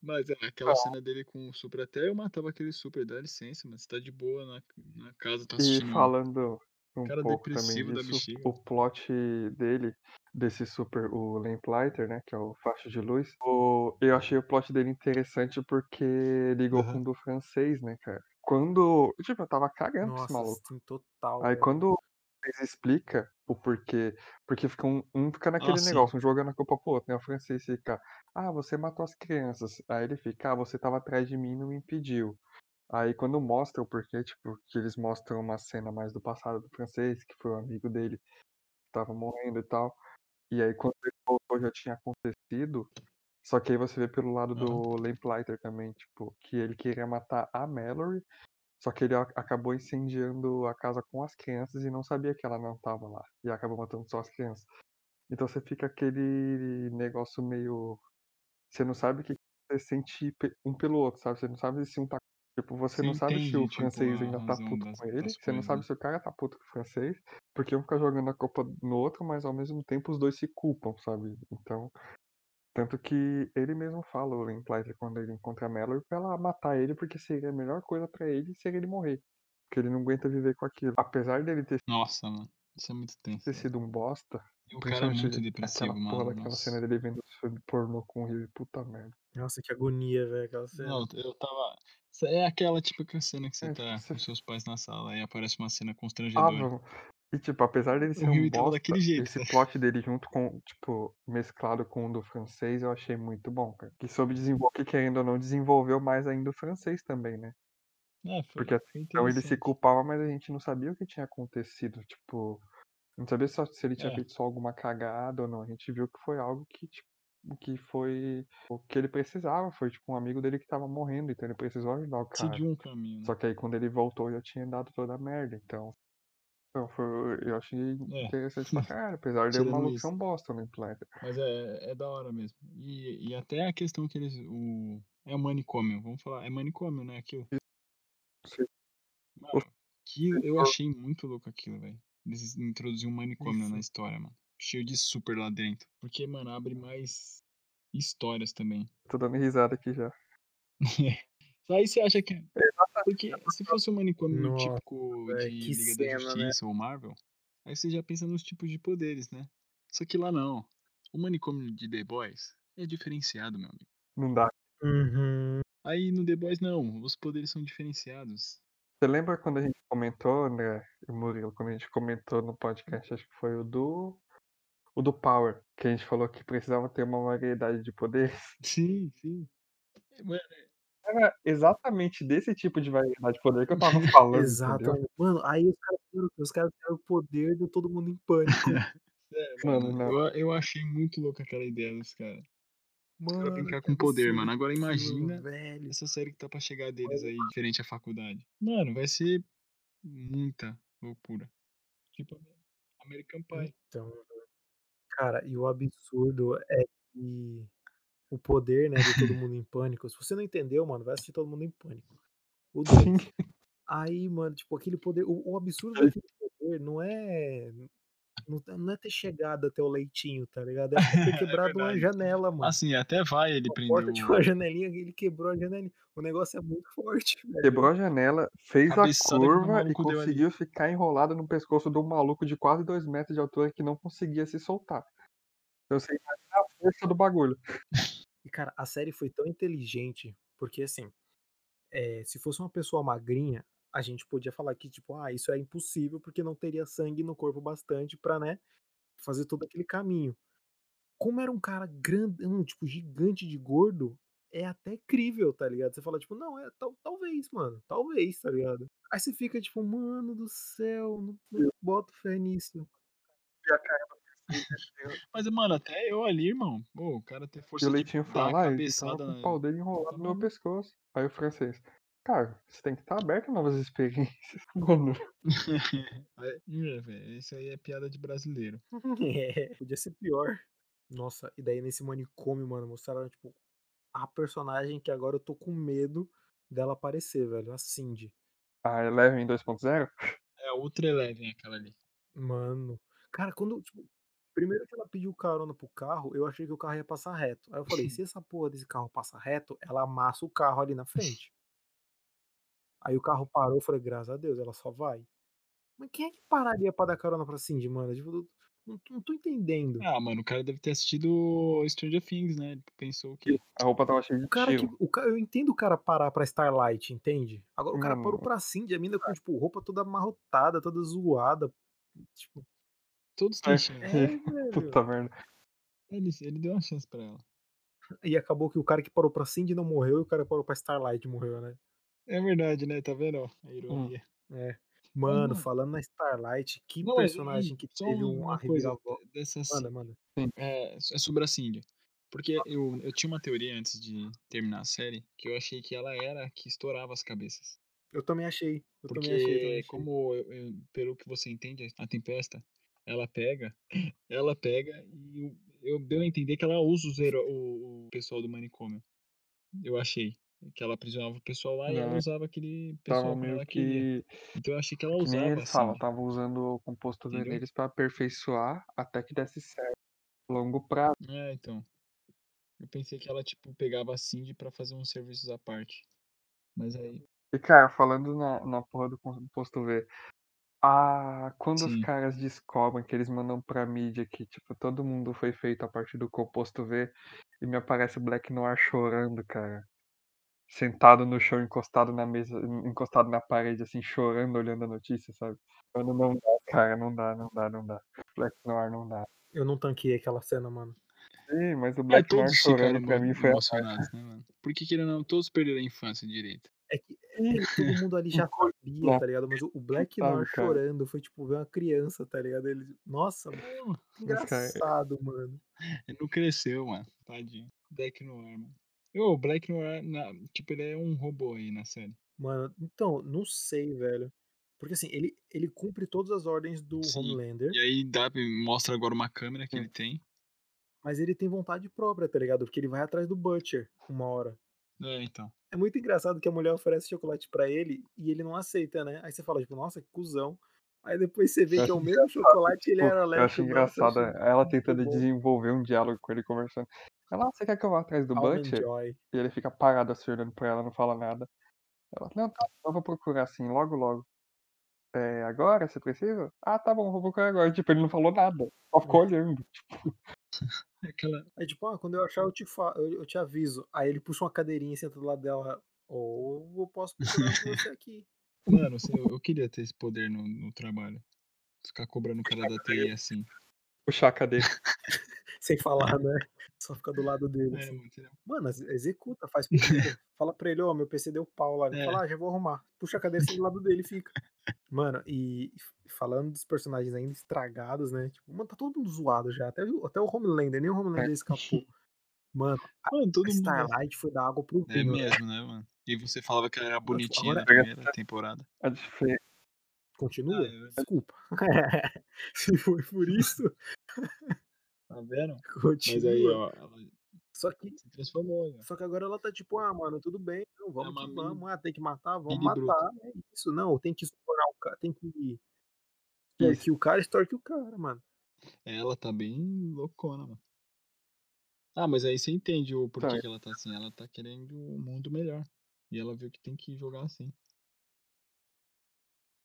Mas é, aquela cena dele com o super até eu matava aquele super, dá licença, mas você tá de boa na, na casa, tá e assistindo. falando um Cara pouco também da disso, bexiga. o plot dele, desse Super, o Lamplighter, né, que é o faixa de luz, o- eu achei o plot dele interessante porque ligou Aham. com o do francês, né, cara? Quando, tipo, eu tava cagando pra esse Nossa, maluco. sim, total. Aí quando eles explica o porquê, porque fica um, um fica naquele Ah, negócio, um jogando a culpa pro outro, né? O francês fica, ah, você matou as crianças. Aí ele fica, ah, você tava atrás de mim e não me impediu. Aí quando mostra o porquê, tipo, que eles mostram uma cena mais do passado do francês, que foi o amigo dele que tava morrendo e tal. E aí quando ele voltou já tinha acontecido. Só que aí você vê pelo lado do Lamplighter também, tipo, que ele queria matar a Mallory, só que ele a- acabou incendiando a casa com as crianças e não sabia que ela não tava lá. E acabou matando só as crianças. Então você fica aquele negócio meio. Você não sabe o que você sente pe- um pelo outro, sabe? Você não sabe se um tá. Tipo, você não sabe se o tipo, francês ainda tá puto com ele. das Você não sabe se o cara tá puto com o francês. Porque um fica jogando a culpa no outro, mas ao mesmo tempo os dois se culpam, sabe? Então. Tanto que ele mesmo fala, o Lamplighter, quando ele encontra a Mallory, pra ela matar ele, porque seria a melhor coisa pra ele seria ele morrer. Porque ele não aguenta viver com aquilo. Apesar dele ter, Nossa, mano. Isso é muito tenso. ter velho. sido um bosta, E o cara é muito depressivo, aquela porra mano. daquela Nossa. cena dele vendo filme pornô com o Rio, puta merda. Nossa, que agonia, velho, aquela cena. Não, eu tava. É aquela típica cena que você É, tá você- com seus pais na sala e aparece uma cena Ah, constrangedora. E tipo, apesar dele ser o um bosta, daquele jeito. esse né? plot dele junto com, tipo, mesclado com o do francês, eu achei muito bom, cara. Que soube desenvolver, que ou não, desenvolveu mais ainda o francês também, né? É, foi, Porque foi então ele se culpava, mas a gente não sabia o que tinha acontecido. Tipo, não sabia só se ele tinha É. feito só alguma cagada ou não. A gente viu que foi algo que, tipo, que foi o que ele precisava. Foi tipo um amigo dele que tava morrendo, então ele precisou ajudar o cara. Seguiu um caminho. Né? Só que aí quando ele voltou já tinha dado toda a merda. Então, então foi, eu achei É. interessante pra caralho, apesar de o Tirando maluco isso. ser um bosta no Implanter. Mas é, é da hora mesmo. E, e até a questão que eles. O, é o manicômio, vamos falar. É manicômio, né? Aquilo. Sim. Mano, que eu achei muito louco aquilo, velho. Eles introduziram um manicômio na Isso. história, mano. Cheio de super lá dentro. Porque, mano, abre mais histórias também. Tô dando risada aqui já. Aí você acha que. Porque se fosse um manicômio Nossa, típico de Liga cena, da né? Justiça ou Marvel, aí você já pensa nos tipos de poderes, né? Só que lá não. O manicômio de The Boys é diferenciado, meu amigo. Não dá. Uhum. Aí no The Boys não, os poderes são diferenciados. Você lembra quando a gente comentou, e Murilo, quando a gente comentou no podcast, acho que foi o do. O do Power, que a gente falou que precisava ter uma variedade de poderes. Sim, sim. Mano, Era exatamente desse tipo de variedade de poder que eu tava falando, entendeu? Exatamente. Mano, aí os caras fizeram o quê? Os caras fizeram o poder de todo mundo em pânico. sério, Mano, mano, não. eu, eu achei muito louco aquela ideia dos caras. Mano, brincar que com poder, mano. Agora aquilo, imagina velho. essa série que tá pra chegar deles aí, diferente à faculdade. Mano, vai ser muita loucura. Tipo, American Pie. Então, cara, e o absurdo é que o poder, né, de todo mundo em pânico. Se você não entendeu, mano, vai assistir todo mundo em pânico. O 2. Aí, mano, tipo, aquele poder. O, o absurdo daquele poder não é. Não, não é ter chegado até o leitinho, tá ligado? É ter quebrado uma verdade. janela, mano. Assim, até vai ele a prender porta uma janelinha ele quebrou a janelinha. O negócio é muito forte, velho. Quebrou a janela, fez a Cabeçada curva e conseguiu ficar enrolado no pescoço de um maluco de quase dois metros de altura que não conseguia se soltar. Então você imagina a força do bagulho. E, cara, a série foi tão inteligente, porque assim, é, se fosse uma pessoa magrinha, a gente podia falar que, tipo, ah, isso é impossível porque não teria sangue no corpo bastante pra, né, fazer todo aquele caminho. Como era um cara grandão, tipo, gigante de gordo, é até crível, tá ligado? Você fala, tipo, não, é tal, talvez, mano, talvez, tá ligado? Aí você fica, tipo, mano do céu, não, não boto fé nisso. Mas, mano, até eu ali, irmão. Pô, o cara ter E força o de Leitinho dar fala, a ah, ele cabeçada com o pau dele enrolado Tá no meu maluco. pescoço. Aí o francês, cara, você tem que estar aberto a novas experiências. Mano, É, isso aí é piada de brasileiro. É, podia ser pior. Nossa, e daí nesse manicômio, mano, mostraram, tipo, a personagem que agora eu tô com medo dela aparecer, velho. A Cindy. a Eleven 2.0? É a Ultra Eleven aquela ali. Mano. Cara, quando. Tipo, primeiro que ela pediu carona pro carro, eu achei que o carro ia passar reto. Aí eu falei, se essa porra desse carro passa reto, ela amassa o carro ali na frente. Aí o carro parou, eu falei, graças a Deus, ela só vai. Mas quem é que pararia pra dar carona pra Cindy, mano? Tipo, eu não, não tô entendendo. Ah, mano, o cara deve ter assistido Stranger Things, né? Ele pensou que. A roupa tava cheia de O cara que. O eu entendo o cara parar pra Starlight, entende? Agora o cara parou Mano. pra Cindy, a mina com, tipo, roupa toda amarrotada, toda zoada. Tipo, Todos têm É. chance. é, velho. Puta merda. Ele, ele deu uma chance pra ela. E acabou que o cara que parou pra Cindy não morreu e o cara que parou pra Starlight morreu, né? É verdade, né? Tá vendo? ó, A ironia. É. Mano, mano. falando na Starlight, que Não, personagem e que teve um, uma coisa dessa Manda, manda. é, é sobre a Cindy. Porque eu, eu tinha uma teoria antes de terminar a série que eu achei que ela era a que estourava as cabeças. Eu também achei. Eu Porque, também achei, também achei. como eu- eu- pelo que você entende, a Tempesta, ela pega, ela pega e eu, eu deu a entender que ela usa os hero- o, o pessoal do manicômio. Eu achei. Que ela aprisionava o pessoal lá e ela Não, usava aquele pessoal meio ela queria. que. Então eu achei que ela Que usava eles assim. falam, tava usando o composto Entendeu? vermelho pra aperfeiçoar até que desse certo. Longo prazo. É, então. Eu pensei que ela, tipo, pegava a Cindy pra fazer uns serviços à parte. Mas aí. E, cara, falando na, na porra do composto V, Ah, quando os Sim. caras descobrem que eles mandam pra mídia que, tipo, todo mundo foi feito a partir do composto V e me aparece o Black Noir chorando, cara. Sentado no chão, encostado na mesa, encostado na parede, assim, chorando, olhando a notícia, sabe? Mano, não dá, cara, não dá, não dá, não dá. Black Noir não dá. Eu não tanquei aquela cena, mano. Sim, mas o É, Black Noir chorando pra mim foi emocionados, né, mano? Porque querendo não, todos perderam a infância direito. É que é, todo mundo ali já sabia, tá ligado? Mas o Black Noir chorando foi tipo ver uma criança, tá ligado? Ele, nossa, mano, É, engraçado, mano. ele não cresceu, mano. Tadinho. Black Noir, mano. O Black Noir, na- tipo, ele é um robô aí na série. Mano, então, não sei, velho. Porque assim, ele, ele cumpre todas as ordens do Sim. Homelander, E aí dá, mostra agora uma câmera que Hum. ele tem. Mas ele tem vontade própria, tá ligado? Porque ele vai atrás do Butcher uma hora. É, então. É muito engraçado que a mulher oferece chocolate pra ele e ele não aceita, né? Aí você fala, tipo, nossa, que cuzão. Aí depois você vê Eu que é o mesmo chocolate e ele Tipo, era eu alérgico. acho eu engraçado achei ela tentando desenvolver um diálogo com ele conversando. Ela, "Ah, você quer que eu vá atrás do Butcher? Joy. E ele fica parado assim, olhando pra ela, não fala nada. Ela, não, tá, eu vou procurar assim, logo, logo. É, agora você precisa? Ah, tá bom, vou procurar agora. Tipo, ele não falou nada, só ficou olhando. Aquela. Aí, tipo, ah, quando eu achar, eu te, fa eu, eu te aviso. Aí ele puxa uma cadeirinha e senta do lado dela. Ou eu posso procurar por você aqui. Mano, assim, eu, eu queria ter esse poder no, no trabalho. Ficar cobrando o cara da TI assim. Puxar a cadeira. Sem falar, né? Só fica do lado dele. É, assim. mano, seria- Mano, ex- executa, faz pedido. Fala pra ele, ó, meu PC deu pau lá. Ele É. fala, ah, já vou arrumar. Puxa a cadeira do lado dele e fica. Mano, e falando dos personagens ainda estragados, né? Tipo, mano, tá todo mundo zoado já. Até, o- até o Homelander, nem o Homelander escapou. Mano, Mano, todo a mundo. Starlight foi dar água pro É vinho, né? mesmo, né, mano? E você falava que ela era bonitinha agora- na primeira temporada. A diferença. Continua? Ah, é. Desculpa. Se foi por isso, Tá vendo? continua. Mas aí, ó, ela Só que se transformou, ó. Só que agora ela tá tipo, ah, mano, tudo bem, não, vamos uma que vamos, ah, tem que matar, vamos matar, é isso, não, tem que estourar o cara, tem que extorquir o cara, extorque o cara, mano. Ela tá bem loucona, mano. Ah, mas aí você entende o porquê Tá. que ela tá assim. Ela tá querendo um mundo melhor. E ela viu que tem que jogar assim.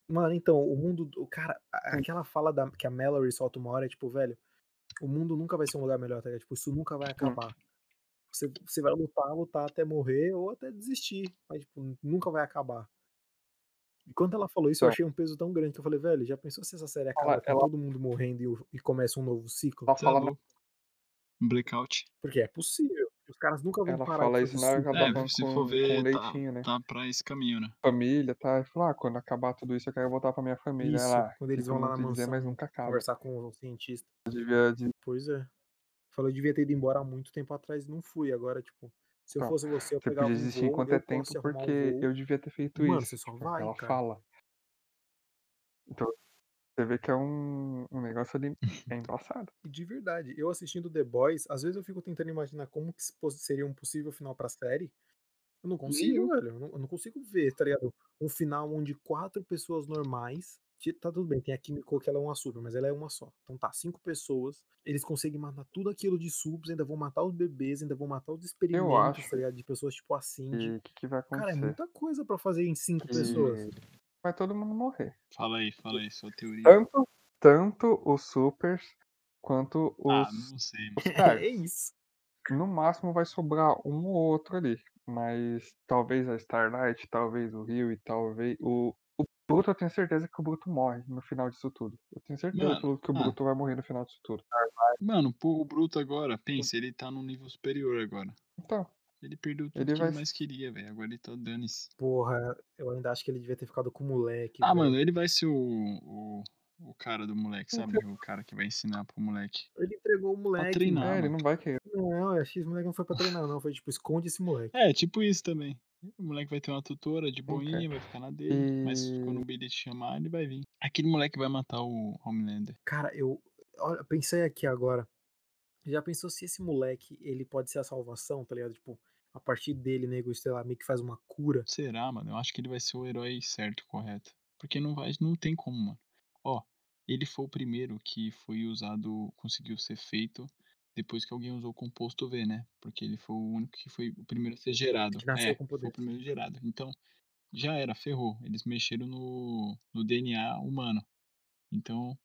Mano, então, o mundo, o cara, a- aquela fala da, que a Mallory solta uma hora é tipo, velho, o mundo nunca vai ser um lugar melhor, tá ligado? Tipo, isso nunca vai acabar. Você, você vai lutar, lutar até morrer ou até desistir, mas, tipo, nunca vai acabar. E quando ela falou isso, eu achei um peso tão grande que eu falei, velho, já pensou se essa série acaba Ela- com ela- todo mundo morrendo e, e começa um novo ciclo? Ela fala. Um blackout. Porque é possível. Os caras nunca vão ela parar fala de isso na hora que ela tá É, se com, for ver, com tá, leitinho, né? tá pra esse caminho, né? Família, tá? Falou, ah, quando acabar tudo isso eu quero voltar pra minha família. Isso, Ela, quando eles vão lá na muito dizer, mansão mas nunca acaba. conversar com o cientista. Eu devia de- Pois é. Falou, eu devia ter ido embora há muito tempo atrás e não fui. Agora, tipo, se eu Então, fosse você, eu Você pegava podia um desistir voo, enquanto eu é tempo, porque um eu devia ter feito Mano, isso. você só Tipo, vai, ela cara. fala. Então, você vê que é um, um negócio ali é embaçado. E de verdade, eu assistindo The Boys, às vezes eu fico tentando imaginar como que seria um possível final pra série. Eu não consigo, velho. Eu não, eu não consigo ver, tá ligado? Um final onde quatro pessoas normais. Tá tudo bem, tem a Kimiko que ela é uma super, mas ela é uma só. Então tá, cinco pessoas. Eles conseguem matar tudo aquilo de subs, ainda vão matar os bebês, ainda vão matar os experimentos, tá ligado? De pessoas tipo a Cindy. E o que, que vai Cara, é acontecer? muita coisa pra fazer em cinco Que pessoas. Vai todo mundo morrer. Fala aí, fala aí, sua teoria. Tanto, tanto os supers quanto Ah, os, não sei, mano. os É isso. No máximo vai sobrar um ou outro ali. Mas talvez a Starlight, talvez o Rio e talvez. O, o Bruto, eu tenho certeza que o Bruto morre no final disso tudo. Eu tenho certeza Mano, que o ah. Bruto vai morrer no final disso tudo. Mano, pô, o Bruto agora, pensa, ele tá num nível superior agora. Então, Ele perdeu tudo Ele que vai ele mais queria, velho. Agora ele tá dane-se. Porra, eu ainda acho que ele devia ter ficado com o moleque. Ah, velho. mano, ele vai ser o, o, o cara do moleque, sabe? O cara que vai ensinar pro moleque. Ele entregou o moleque. treinar. mano. Ah, é, ele não vai querer. Não, eu acho que esse moleque não foi pra treinar, não. Foi tipo, esconde esse moleque. É, tipo isso também. O moleque vai ter uma tutora de boinha, Ok. vai ficar na dele. Mas E- quando o Billy te chamar, ele vai vir. Aquele moleque vai matar o Homelander. Cara, eu. Olha, pensei aqui agora. Já pensou se esse moleque, ele pode ser a salvação, tá ligado? Tipo, a partir dele, nego, sei lá, meio que faz uma cura. Será, mano? Eu acho que ele vai ser o herói certo, correto. Porque não vai, não tem como, mano. Ó, ele foi o primeiro que foi usado, conseguiu ser feito depois que alguém usou o composto V, né? Porque ele foi o único que foi o primeiro a ser gerado. Que nasceu é, com foi poder. o primeiro gerado. Então, já era, ferrou. Eles mexeram no, no DNA humano. Então,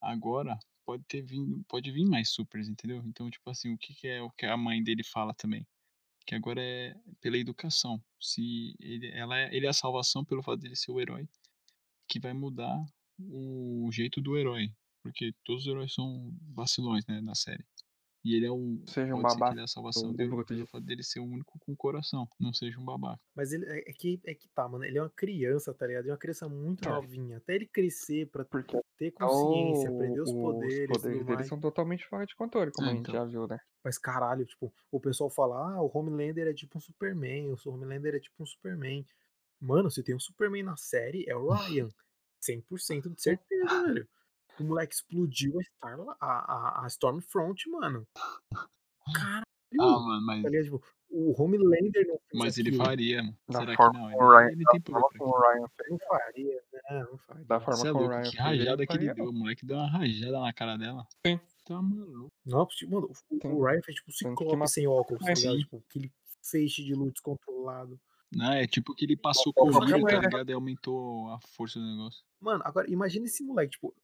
agora pode ter vindo, pode vir mais supers, entendeu? Então, tipo assim, o que, que é o que a mãe dele fala também? Que agora é pela educação. Se ele, ela é, ele é a salvação pelo fato dele ser o herói, que vai mudar o jeito do herói. Porque todos os heróis são vacilões, né, na série. E ele é o. Seja um babaca, ele é a salvação o dele pelo fato dele ser o único com coração. Não seja um babaca. Mas ele é é que, é que tá, mano. Ele é uma criança, tá ligado? Ele é uma criança muito É. novinha. Até ele crescer pra Porque ter consciência, o- aprender os poderes, e tudo dele mais. são totalmente fora de controle, como É, a gente então. já viu, né? Mas caralho, tipo, o pessoal fala, ah, o Homelander é tipo um Superman, o Homelander é tipo um Superman. Mano, se tem um Superman na série, é o Ryan. 100% de certeza, velho. O moleque explodiu a, Star, a, a, a Stormfront, mano. Caralho. Ah, mano, mas, tá ligado? Tipo, o Homelander não fez mas ele aquilo. faria. mano. Da Será que forma não? Ele, Ryan- ele tem poder forma como o. Ryan fez, Não faria, né? Não faria. da forma é como o Ryan que fez, ele rajada que ele deu. O moleque deu uma rajada na cara dela. Sim. Tá maluco. Não, tipo, mano, o, Ryan fez tipo um ciclope sem óculos, tá mais, ligado? sim. Tipo, aquele feixe de luz descontrolado. Não, é tipo que ele passou qualquer tá mulher. ligado? E aumentou a força do negócio. Mano, agora imagina esse moleque, tipo.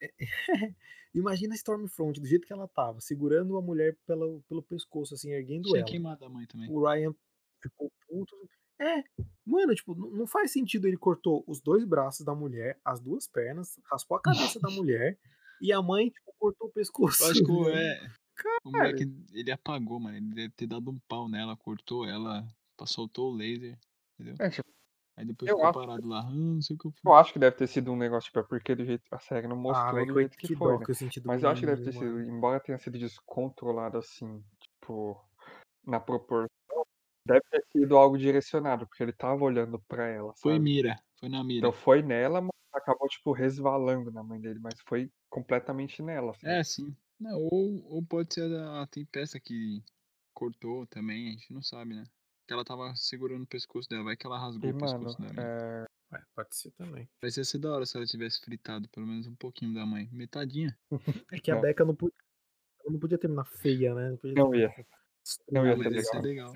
imagina a Stormfront do jeito que ela tava, segurando a mulher pelo, pelo pescoço, assim, erguendo Tinha ela. queimado a mãe também. O Ryan ficou puto. É, mano, tipo, não faz sentido ele cortou os dois braços da mulher, as duas pernas, raspou a cabeça da mulher e a mãe, tipo, cortou o pescoço. Eu acho que é, o moleque, ele apagou, mano. Ele deve ter dado um pau nela, cortou ela, soltou o laser, entendeu? É, tipo, Aí depois eu ficou acho- parado lá, ah, não sei o que eu fiz. eu acho que deve ter sido um negócio, tipo, é porque do jeito, a série não Ah, mostrou velho, do jeito que, que foi, né? eu Mas eu acho que deve ter sido, embora tenha sido descontrolado assim, tipo, na proporção, deve ter sido algo direcionado, porque ele tava olhando pra ela, Foi sabe? mira, foi na mira. Então foi nela, mas acabou, tipo, resvalando na mãe dele, mas foi completamente nela, sabe? É, sim. Não, ou, ou pode ser a, a tempesta que cortou também, a gente não sabe, né? Que ela tava segurando o pescoço dela, vai que ela rasgou E, o mano, pescoço dela. né? é, É, pode ser também. Vai ser da hora se ela tivesse fritado pelo menos um pouquinho da mãe. Metadinha. É que a Não. Becca não podia, ela não podia terminar feia, né? Não, podia Não ia. Não ia Ah, ia tá ser ligado? legal.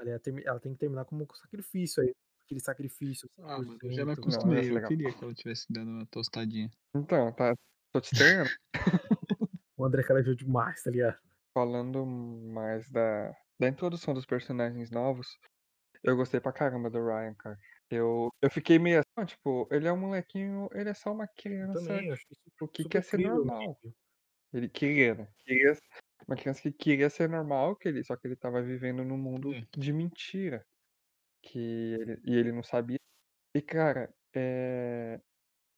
Ela, termi- ela tem que terminar como um sacrifício aí. Aquele sacrifício. Ah, mano, eu já 100%. me Não, acostumei. ser Eu queria que ela tivesse dado uma tostadinha. Então, tá, tô te estranhando. O André carajou demais, tá ligado? Falando mais da, da introdução dos personagens novos, eu gostei pra caramba do Ryan, cara. Eu, eu fiquei meio assim, tipo, ele é um molequinho, ele é só uma criança, também, o que quer ser normal. menino. Ele queria, né? Queria, uma criança que queria ser normal, que ele, só que ele tava vivendo num mundo É. de mentira. Que ele, e ele não sabia. E, cara, é,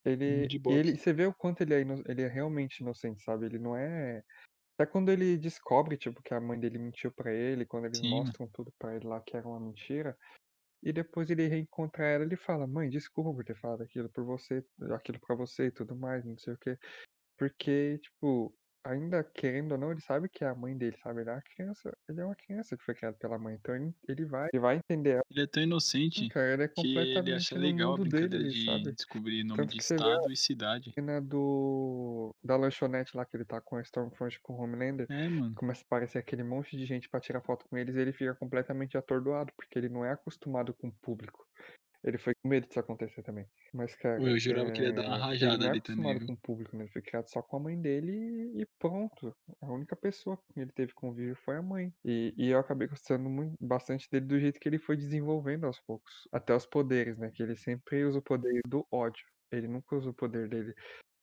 ele, ele, você vê o quanto ele é, ino- ele é realmente inocente, sabe? Ele não é. Até quando ele descobre, tipo, que a mãe dele mentiu pra ele, quando eles Sim, mostram tudo pra ele lá que era uma mentira, e depois ele reencontra ela, ele fala, mãe, desculpa por ter falado aquilo por você, aquilo pra você e tudo mais, não sei o quê. Porque, tipo, ainda querendo ou não, ele sabe que é a mãe dele, sabe? Ele é uma criança, ele é uma criança que foi criada pela mãe, então ele, ele vai, ele vai entender ela, Ele é tão inocente cara, ele é que ele acha completamente legal a mundo dele de sabe? descobrir nome Tanto de vê estado e cidade. cena do da lanchonete lá que ele tá com a Stormfront com o Homelander, É, mano. começa a aparecer aquele monte de gente pra tirar foto com eles e ele fica completamente atordoado, porque ele não é acostumado com o público. Ele foi com medo disso acontecer também. Mas, cara, eu jurava que ele ia dar uma é, ele rajada é ali também, viu? com o público, né? Ele foi criado só com a mãe dele e, e pronto. A única pessoa que ele teve convívio foi a mãe. E, e eu acabei gostando muito, bastante dele do jeito que ele foi desenvolvendo aos poucos. Até os poderes, né? Que ele sempre usa o poder do ódio. Ele nunca usa o poder dele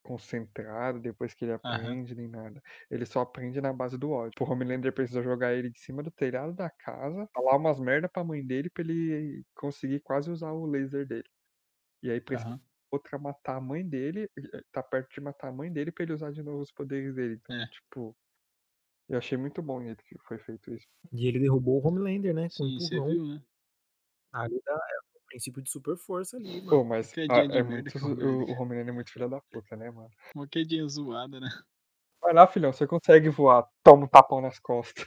concentrado depois que ele aprende, nem nada. Ele só aprende na base do ódio. O Homelander precisa jogar ele de cima do telhado da casa, falar umas merda pra mãe dele pra ele conseguir quase usar o laser dele. E aí precisa Aham. outra matar a mãe dele, eh, tá perto de matar a mãe dele pra ele usar de novo os poderes dele. Então, É. tipo, eu achei muito bom o jeito que foi feito isso. E ele derrubou o Homelander, né? Com um Sim, você empurrão. viu, né? Ali dá é princípio de super força ali, Pô, mano. mas Qualquer ah, é muito. que o O, Homelander. o Homelander é muito filho da puta, né, mano? Qualquer dia zoada, né? Vai lá, filhão, você consegue voar. Toma um tapão nas costas.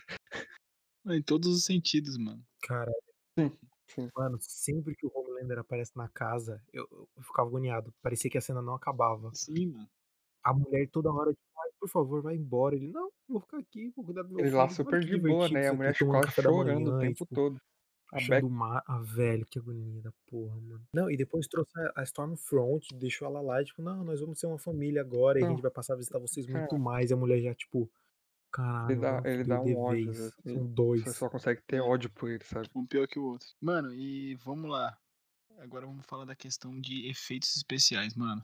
Em todos os sentidos, mano. Cara, Sim, sim. mano, sempre que o Homelander aparece na casa, eu, eu ficava agoniado. Parecia que a cena não acabava. Sim, mano. A mulher toda hora, tipo, ai, por favor, vai embora. Ele, não, vou ficar aqui, vou cuidar do meu Ele filho. lá super de boa, né? E a mulher da chorando o manhã e, tempo tipo, todo. A Achando mar. Ah, velho, que agonia da porra, mano. Não, e depois trouxe a, a Stormfront, deixou ela lá, e, tipo, não, nós vamos ser uma família agora e a Não. gente vai passar a visitar vocês Cara. muito mais. E a mulher já, tipo, ele caralho, dá, agora ele dá um ódio, velho. São E dois. Você só consegue ter É. ódio por ele, sabe? Um pior que o outro. Mano, e vamos lá. Agora vamos falar da questão de efeitos especiais, mano.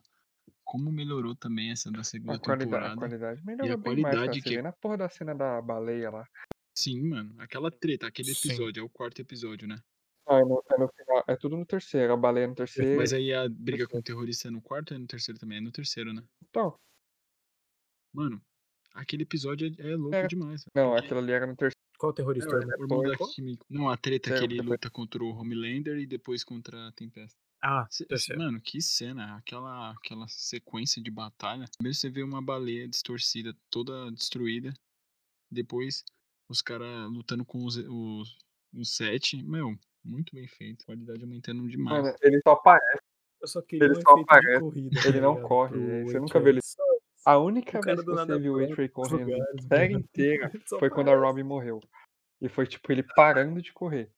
Como melhorou também essa da segunda A qualidade, a temporada. qualidade melhorou mais, cara. qualidade Você que- vê na porra da cena da baleia lá. Sim, mano. Aquela treta, aquele Sim. episódio, é o quarto episódio, né? Ah, é no, é no final, é tudo no terceiro. A baleia no terceiro. Mas aí a briga com o terrorista é no quarto ou é no terceiro também? É no terceiro, né? Então, Mano, aquele episódio é, é louco Era- demais. não, porque- aquilo ali era no terceiro. Qual terrorista? É, o o Hermético irmão da Qual? Kimiko. Não, a treta que ele luta contra o Homelander e depois contra a Tempesta. Ah, Cê- cê- terceiro. Mano, que cena, aquela, aquela sequência de batalha. Primeiro você vê uma baleia distorcida, toda destruída. Depois os caras lutando com os, os, os sete. Meu, muito bem feito. Qualidade aumentando demais. Mano, ele só aparece, Eu só queria ele um só aparece, de corrida. ele tá não ligado? corre, Pro é, você nunca vê ele- A única vez que você viu o pros correndo a série inteira foi quando a. Robin morreu. E foi tipo ele parando de correr.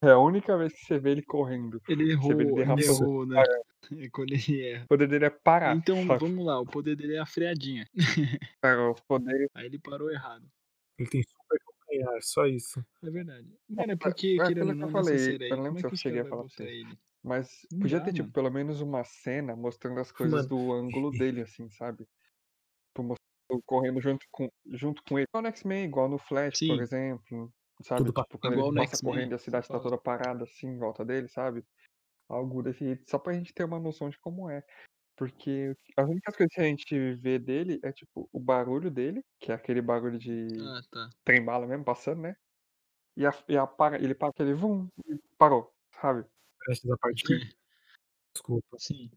É a única vez que você vê ele correndo. Ele ele errou, ele derrapando. errou, né? É quando ele erra. O poder dele é parar. Então, sabe? vamos lá, o poder dele é a freadinha. Cara, o poder. Aí ele parou errado. Ele tem super calcanhar, só isso. É verdade. Mano, é porque, é querendo ou aquilo que não, eu falei, aí, eu não lembro como é se eu cheguei a falar pra ele? Mas Não podia dá, ter, tipo, mano. pelo menos uma cena mostrando as coisas Mano. do ângulo dele, assim, sabe? Tipo, mostrando correndo junto com, junto com ele. Igual no X-Men, igual no Flash, por Sim. exemplo. Sabe? Tudo Tipo, quando Igual ele passa correndo e a cidade tá toda parada, assim, em volta dele, sabe? Algo desse jeito. Só pra gente ter uma noção de como é. Porque as únicas coisas que a gente vê dele é, tipo, o barulho dele, que é aquele barulho de Ah, tá. trem-bala mesmo, passando, né? E, a, e a para, ele para aquele vum, e parou, sabe? Essa parte aqui. Desculpa. Sim.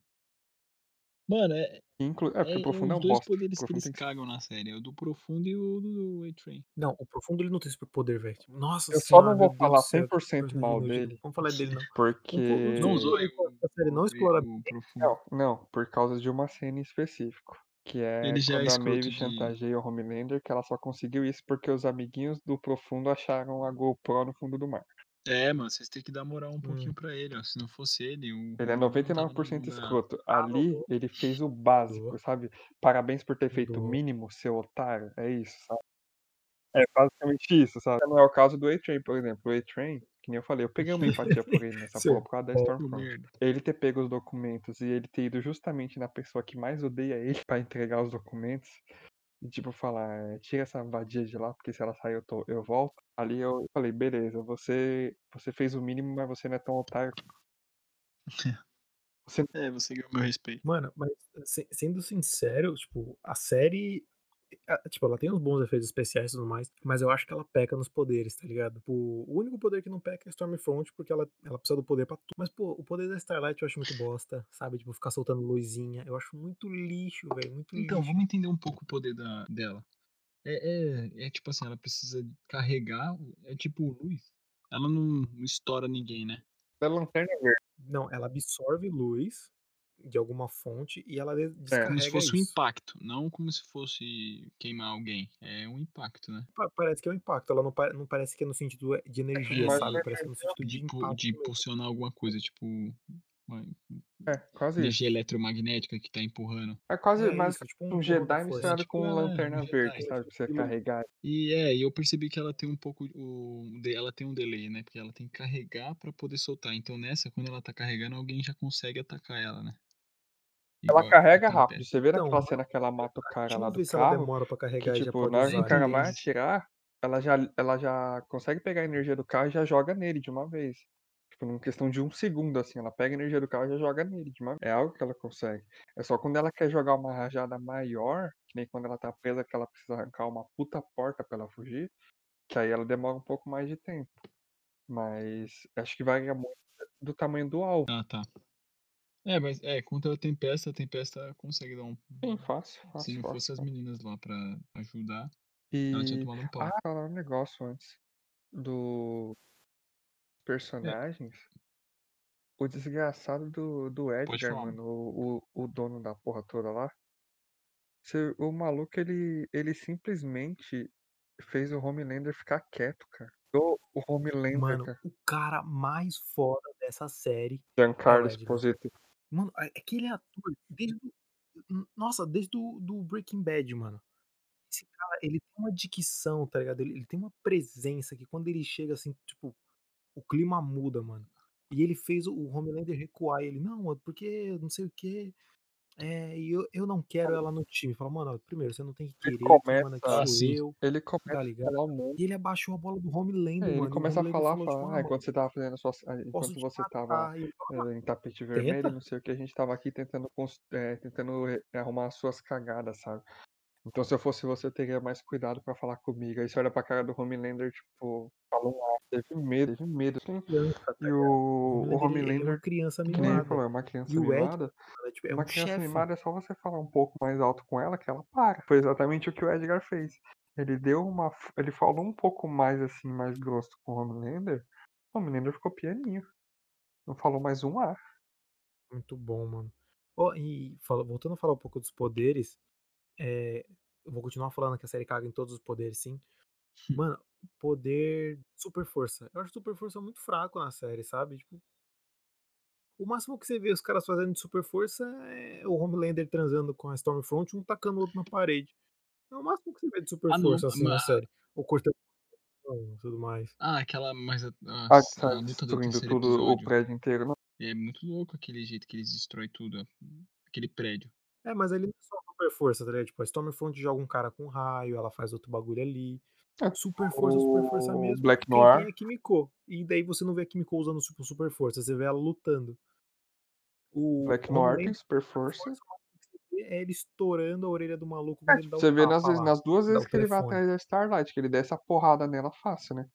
Mano, é, Inclu é, porque é, o profundo é os um bosta. Poderes que profundo eles cagam na série. É o do Profundo e o do A-Train. Não, o Profundo ele não tem superpoder, velho. Nossa Eu só senhora, não vou falar do céu, que 100% personagem mal dele, Vamos falar dele, não. porque. Não usou aí A série não explora o Profundo. Não, não, por causa de uma cena em específico. Que é Ele já é quando a escroto Maeve de- chantageia o Homelander, que ela só conseguiu isso porque os amiguinhos do Profundo acharam a GoPro no fundo do mar. É, mano, vocês têm que dar moral um Hum. pouquinho pra ele, ó. Se não fosse ele, o. Ele é Homelander não tava na 99% mão da- escroto. Ah, Ali, ele fez o básico, sabe? Parabéns por ter feito o mínimo, seu otário. É isso, sabe? É basicamente isso, sabe? Não é o caso do A-Train, por exemplo. O A-Train, que nem eu falei, eu peguei uma empatia por ele nessa Seu porra por causa da Stormfront. merda. Ele ter pego os documentos e ele ter ido justamente na pessoa que mais odeia ele pra entregar os documentos. E tipo, falar, é, tira essa vadia de lá, porque se ela sair eu, tô, eu volto. Ali eu falei, beleza, você, você fez o mínimo, mas você não é tão otário. Você É, você ganhou meu respeito. Mano, mas se- sendo sincero, tipo, a série. a- Tipo, ela tem uns bons efeitos especiais e tudo mais, mas eu acho que ela peca nos poderes, tá ligado? Tipo, o único poder que não peca é Stormfront, porque ela, ela precisa do poder pra tudo. Mas, pô, o poder da Starlight eu acho muito bosta, sabe? Tipo, ficar soltando luzinha. Eu acho muito lixo, velho. Muito Então, lixo. vamos entender um pouco o poder da, dela. É, é, é tipo assim, ela precisa carregar. É tipo luz. Ela não, não estoura ninguém, né? é lanterna verde. Não, ela absorve luz de alguma fonte e ela de- Como descarrega se fosse um isso. impacto, não como se fosse queimar alguém. É um impacto, né? Pa- Parece que é um impacto. Ela não, pa- não parece que é no sentido de energia, mas sabe? é Parece que é no sentido de De, impacto de mesmo. impulsionar alguma coisa, tipo. Uma É, quase isso. energia eletromagnética que tá empurrando. É quase É mais isso, tipo um um Jedi misturado Tipo, com é, lanterna um verde, Jedi. sabe? Pra você carregar. E é, e eu percebi que ela tem um pouco. O, ela tem um delay, né? Porque ela tem que carregar pra poder soltar. Então nessa, quando ela tá carregando, alguém já consegue atacar ela, né? Ela Igual carrega rápido. Você vê Então, naquela cena que ela mata o cara lá do carro. demora pra Que, carregar e já tipo, pode na hora que usar. o cara vai atirar, ela já, ela já consegue pegar a energia do carro e já joga nele de uma vez. Tipo, numa questão de um segundo, assim, ela pega a energia do carro e já joga nele de uma. É algo que ela consegue. É só quando ela quer jogar uma rajada maior, que nem quando ela tá presa, que ela precisa arrancar uma puta porta pra ela fugir, que aí ela demora um pouco mais de tempo. Mas acho que varia muito do tamanho do alvo. Ah, tá. É, mas é, contra a Tempesta, a Tempesta consegue dar um. Sim, fácil, Se fácil, não fácil. fosse as fácil. meninas lá pra ajudar, ela tinha E. tomado um pau. Ah, falar um negócio antes. Do. Personagens. O desgraçado do, do Edgar, mano, o, o, o dono da porra toda lá. O maluco, ele, ele simplesmente fez o Homelander ficar quieto, cara. O, o Homelander, Mano, cara. o cara mais foda dessa série Giancarlo é o Edgar. Esposito. Mano, aquele ator, desde Nossa, desde o do Breaking Bad, mano. Esse cara, ele tem uma dicção, tá ligado? Ele, ele tem uma presença que quando ele chega assim, tipo, o clima muda, mano. E ele fez o, Homelander recuar. Ele, não, mano, porque não sei o quê. É, e eu, eu não quero ela no time. Fala, mano, primeiro, você não tem que Ele querer, quem começa manda aqui Ah, sou sim. eu, Ele tá começa a ligado? falar um monte. E ele abaixou a bola do Homelander, É, ele mano. começa a falar, falou, tipo, falar, ah, ah, enquanto mano, você tava fazendo suas. ah, posso Enquanto você tava matar. Ele fala, eh, em tapete vermelho, tenta. não sei o que, a gente tava aqui tentando, eh, tentando eh, arrumar as suas cagadas, sabe? Então se eu fosse você, teria mais cuidado pra falar comigo. Aí você olha pra cara do Homelander, tipo, falou ah, teve medo, teve medo. Assim. E o, o Homelander, é uma criança mimada. falou, é uma criança E o Ed, mimada. mano, é, tipo, é Uma um criança chefe. mimada é só você falar um pouco mais alto com ela que ela para. Foi exatamente o que o Edgar fez. Ele deu uma. Ele falou um pouco mais assim, mais grosso com o Homelander. O Homelander ficou pianinho. Não falou mais um ar. Muito bom, mano. Ó, e fala- voltando a falar um pouco dos poderes, é, eu vou continuar falando que a série caga em todos os poderes, sim. Mano, poder super força. Eu acho super força muito fraco na série, sabe? Tipo, o máximo que você vê os caras fazendo de super força é o Homelander transando com a Stormfront, um tacando o outro na parede. É o máximo que você vê de super Ah, não, força assim na mas- série. Ou cortando e tudo mais. Ah, aquela. Mas a, a- Ah, a luta do destruindo terceiro tudo o episódio. prédio inteiro. Não, É muito louco aquele jeito que eles destroem tudo. Aquele prédio. É, mas ali não é só super força, tá ligado? Tipo, a Stormfront joga um cara com raio, ela faz outro bagulho ali. É, Super força, super força o mesmo. Black Noir. tem é a Kimiko. E daí você não vê a Kimiko usando super, super força, você vê ela lutando. O Black Noir tem super força. é ele estourando a orelha do maluco É, tipo, você vê nas, lá, nas duas vezes que ele vai atrás da Starlight, que ele desce a porrada nela fácil, né?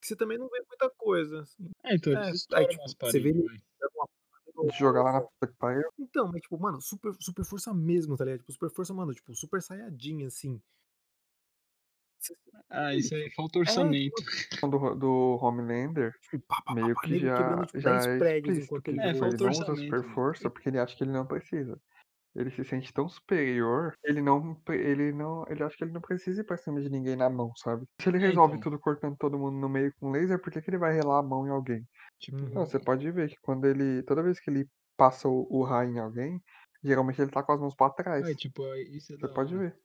Você também não vê muita coisa. assim. É, então É, aí, tipo, umas você vê ele vai. dando uma porrada De jogar lá na puta que pariu. Então, mas tipo, mano, super, super força mesmo, tá ligado? Tipo, super força, mano, tipo, super saiyajin, assim. Ah, isso aí falta É, orçamento. tipo, Do, do Homelander, tipo, pá, pá, pá, meio pá, que já, tipo, já 10 é explícito enquanto que ele É, falta não usa orçamento, super força porque ele acha que ele não precisa. Ele se sente tão superior, ele não, ele não, ele acha que ele não precisa ir pra cima de ninguém na mão, sabe? Se ele É, resolve então. tudo cortando todo mundo no meio com laser, por que, que ele vai relar a mão em alguém? Tipo, Uhum. Não, você pode ver que quando ele, toda vez que ele passa o, o raio em alguém, geralmente ele tá com as mãos pra trás. é, tipo, é- isso é Você da pode ver.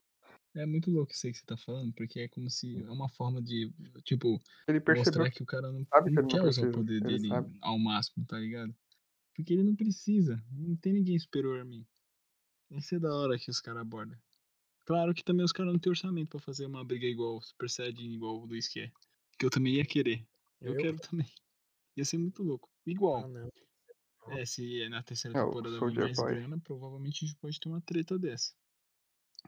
É muito louco isso aí que você tá falando, porque é como se é uma forma de, tipo, Ele percebeu mostrar que que o cara não, sabe que não não quer usar o poder Ele dele sabe. ao máximo, tá ligado? Porque ele não precisa. Não tem ninguém superior a mim. Isso é da hora que os caras abordam. Claro que também os caras não têm orçamento pra fazer uma briga igual, Super Saiyajin igual o Luiz quer. Que eu também ia querer. Eu, Eu? quero também. Ia ser muito louco. Ah, Igual. não. É, se na terceira É, temporada Soldier mais grana, provavelmente a gente pode ter uma treta dessa.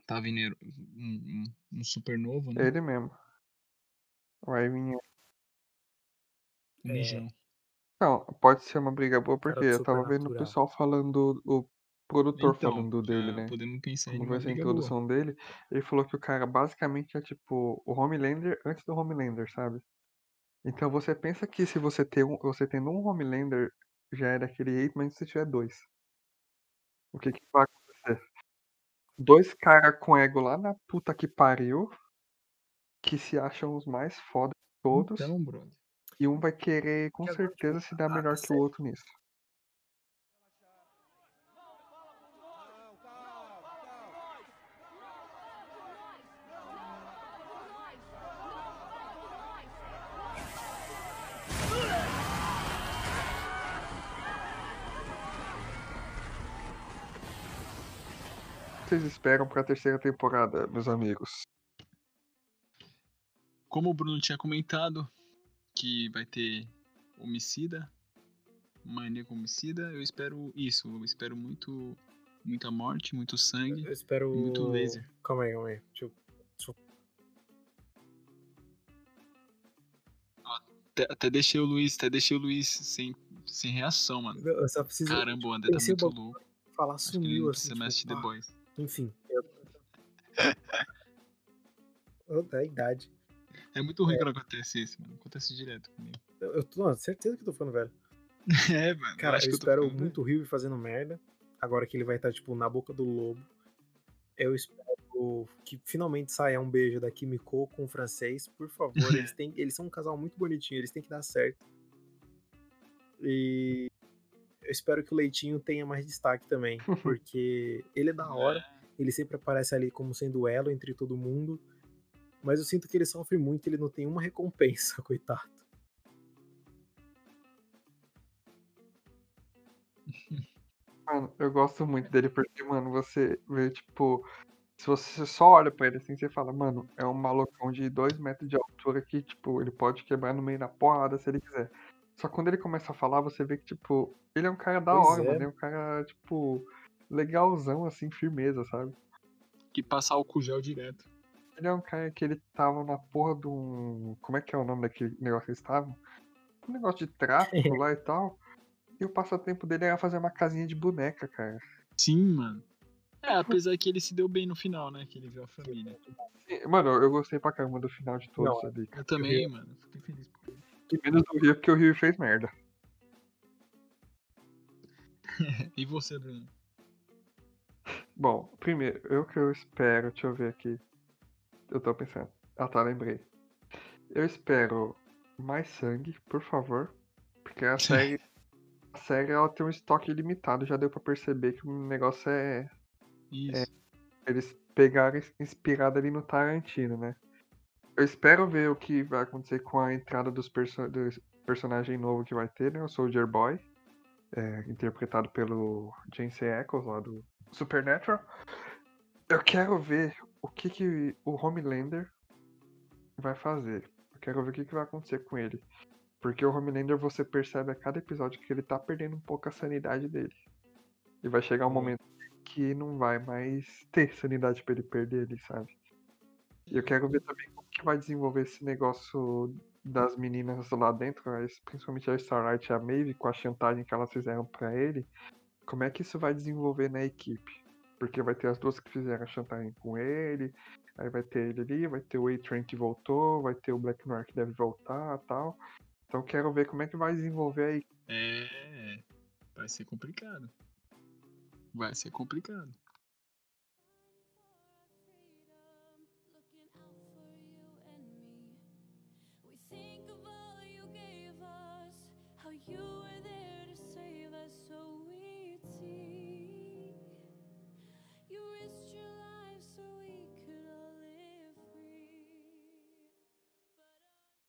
Tá vindo um, um, um super novo, né? Ele mesmo. Vai vir. É. Mijão. Não, pode ser uma briga boa, porque eu tava vendo o pessoal falando, o produtor Então, falando dele, né? podemos pensar em Como uma vai ser a briga boa. introdução dele. Ele falou que o cara basicamente é tipo o Homelander antes do Homelander, sabe? Então você pensa que se você ter um, você tendo um Homelander já é daquele jeito, mas se você tiver dois. O que que vai acontecer? Dois caras com ego lá na puta que pariu, que se acham os mais foda de todos, Então, brother. e um vai querer com certeza tipo, se dar a- a melhor que o outro nisso. Vocês esperam pra terceira temporada, meus amigos? Como o Bruno tinha comentado que vai ter homicida, maníaco homicida, eu espero isso. Eu espero muito, muita morte, muito sangue. Eu espero. E muito laser. Calma aí, calma aí. Deixa eu... Até, até deixei o Luiz, até deixei o Luiz sem, sem reação, mano. Eu só preciso Caramba, o André tá muito louco. falar, Acho que ele sumiu assim. Tipo, The pá. Boys. Enfim. Eu... Da idade. É muito ruim quando acontece isso, mano. Acontece direto comigo. Eu, eu tô, mano, certeza que eu tô ficando velho. É, mano. Cara, eu, acho que espero eu ficando muito o Rio fazendo merda. Agora que ele vai estar, tipo, na boca do lobo. Eu espero que finalmente saia um beijo da Kimiko com o francês, por favor. Eles, têm, eles são um casal muito bonitinho, eles têm que dar certo. E eu espero que o Leitinho tenha mais destaque também, porque ele é da hora, ele sempre aparece ali como sendo elo entre todo mundo, mas eu sinto que ele sofre muito, ele não tem uma recompensa, coitado. Mano, eu gosto muito dele porque, mano, você vê, tipo, se você só olha pra ele assim, você fala, mano, é um malucão de dois metros de altura que, tipo, ele pode quebrar no meio da porrada se ele quiser. Só que quando ele começa a falar, você vê que, tipo, ele é um cara da Pois hora, é. mano. Ele é um cara, tipo, legalzão, assim, firmeza, sabe? Que passa álcool gel direto. Ele é um cara que ele tava na porra de um. Como é que é o nome daquele negócio que eles estavam? Um negócio de tráfico lá e tal. E o passatempo dele era fazer uma casinha de boneca, cara. Sim, mano. É, apesar que ele se deu bem no final, né? Que ele viu a família. Mano, eu gostei pra caramba do final de todos Não, ali. Eu também, mano. Fiquei feliz por ele. Menos do Rio, porque o Rio fez merda. E você, Bruno? Bom, primeiro, eu que eu espero, deixa eu ver aqui. Eu tô pensando. Ah tá, lembrei. Eu espero mais sangue, por favor. Porque a série. a série ela tem um estoque limitado, já deu pra perceber que o negócio é. Isso. Eles pegaram ins- inspirado ali no Tarantino, né? Eu espero ver o que vai acontecer com a entrada dos, perso dos personagem novo que vai ter, né? O Soldier Boy. é, interpretado pelo Jensen Ackles lá do Supernatural. Eu quero ver o que, que o Homelander vai fazer. Eu quero ver o que, que vai acontecer com ele. Porque o Homelander você percebe a cada episódio que ele tá perdendo um pouco a sanidade dele. E vai chegar um momento que não vai mais ter sanidade pra ele perder ele, sabe? E eu quero ver também que vai desenvolver esse negócio das meninas lá dentro, as- principalmente a Starlight e a Maeve, com a chantagem que elas fizeram pra ele. Como é que isso vai desenvolver na equipe? Porque vai ter as duas que fizeram a chantagem com ele, aí vai ter ele ali, vai ter o A-Train que voltou, vai ter o Black Noir que deve voltar tal. Então quero ver como é que vai desenvolver aí. É. Vai ser complicado. Vai ser complicado.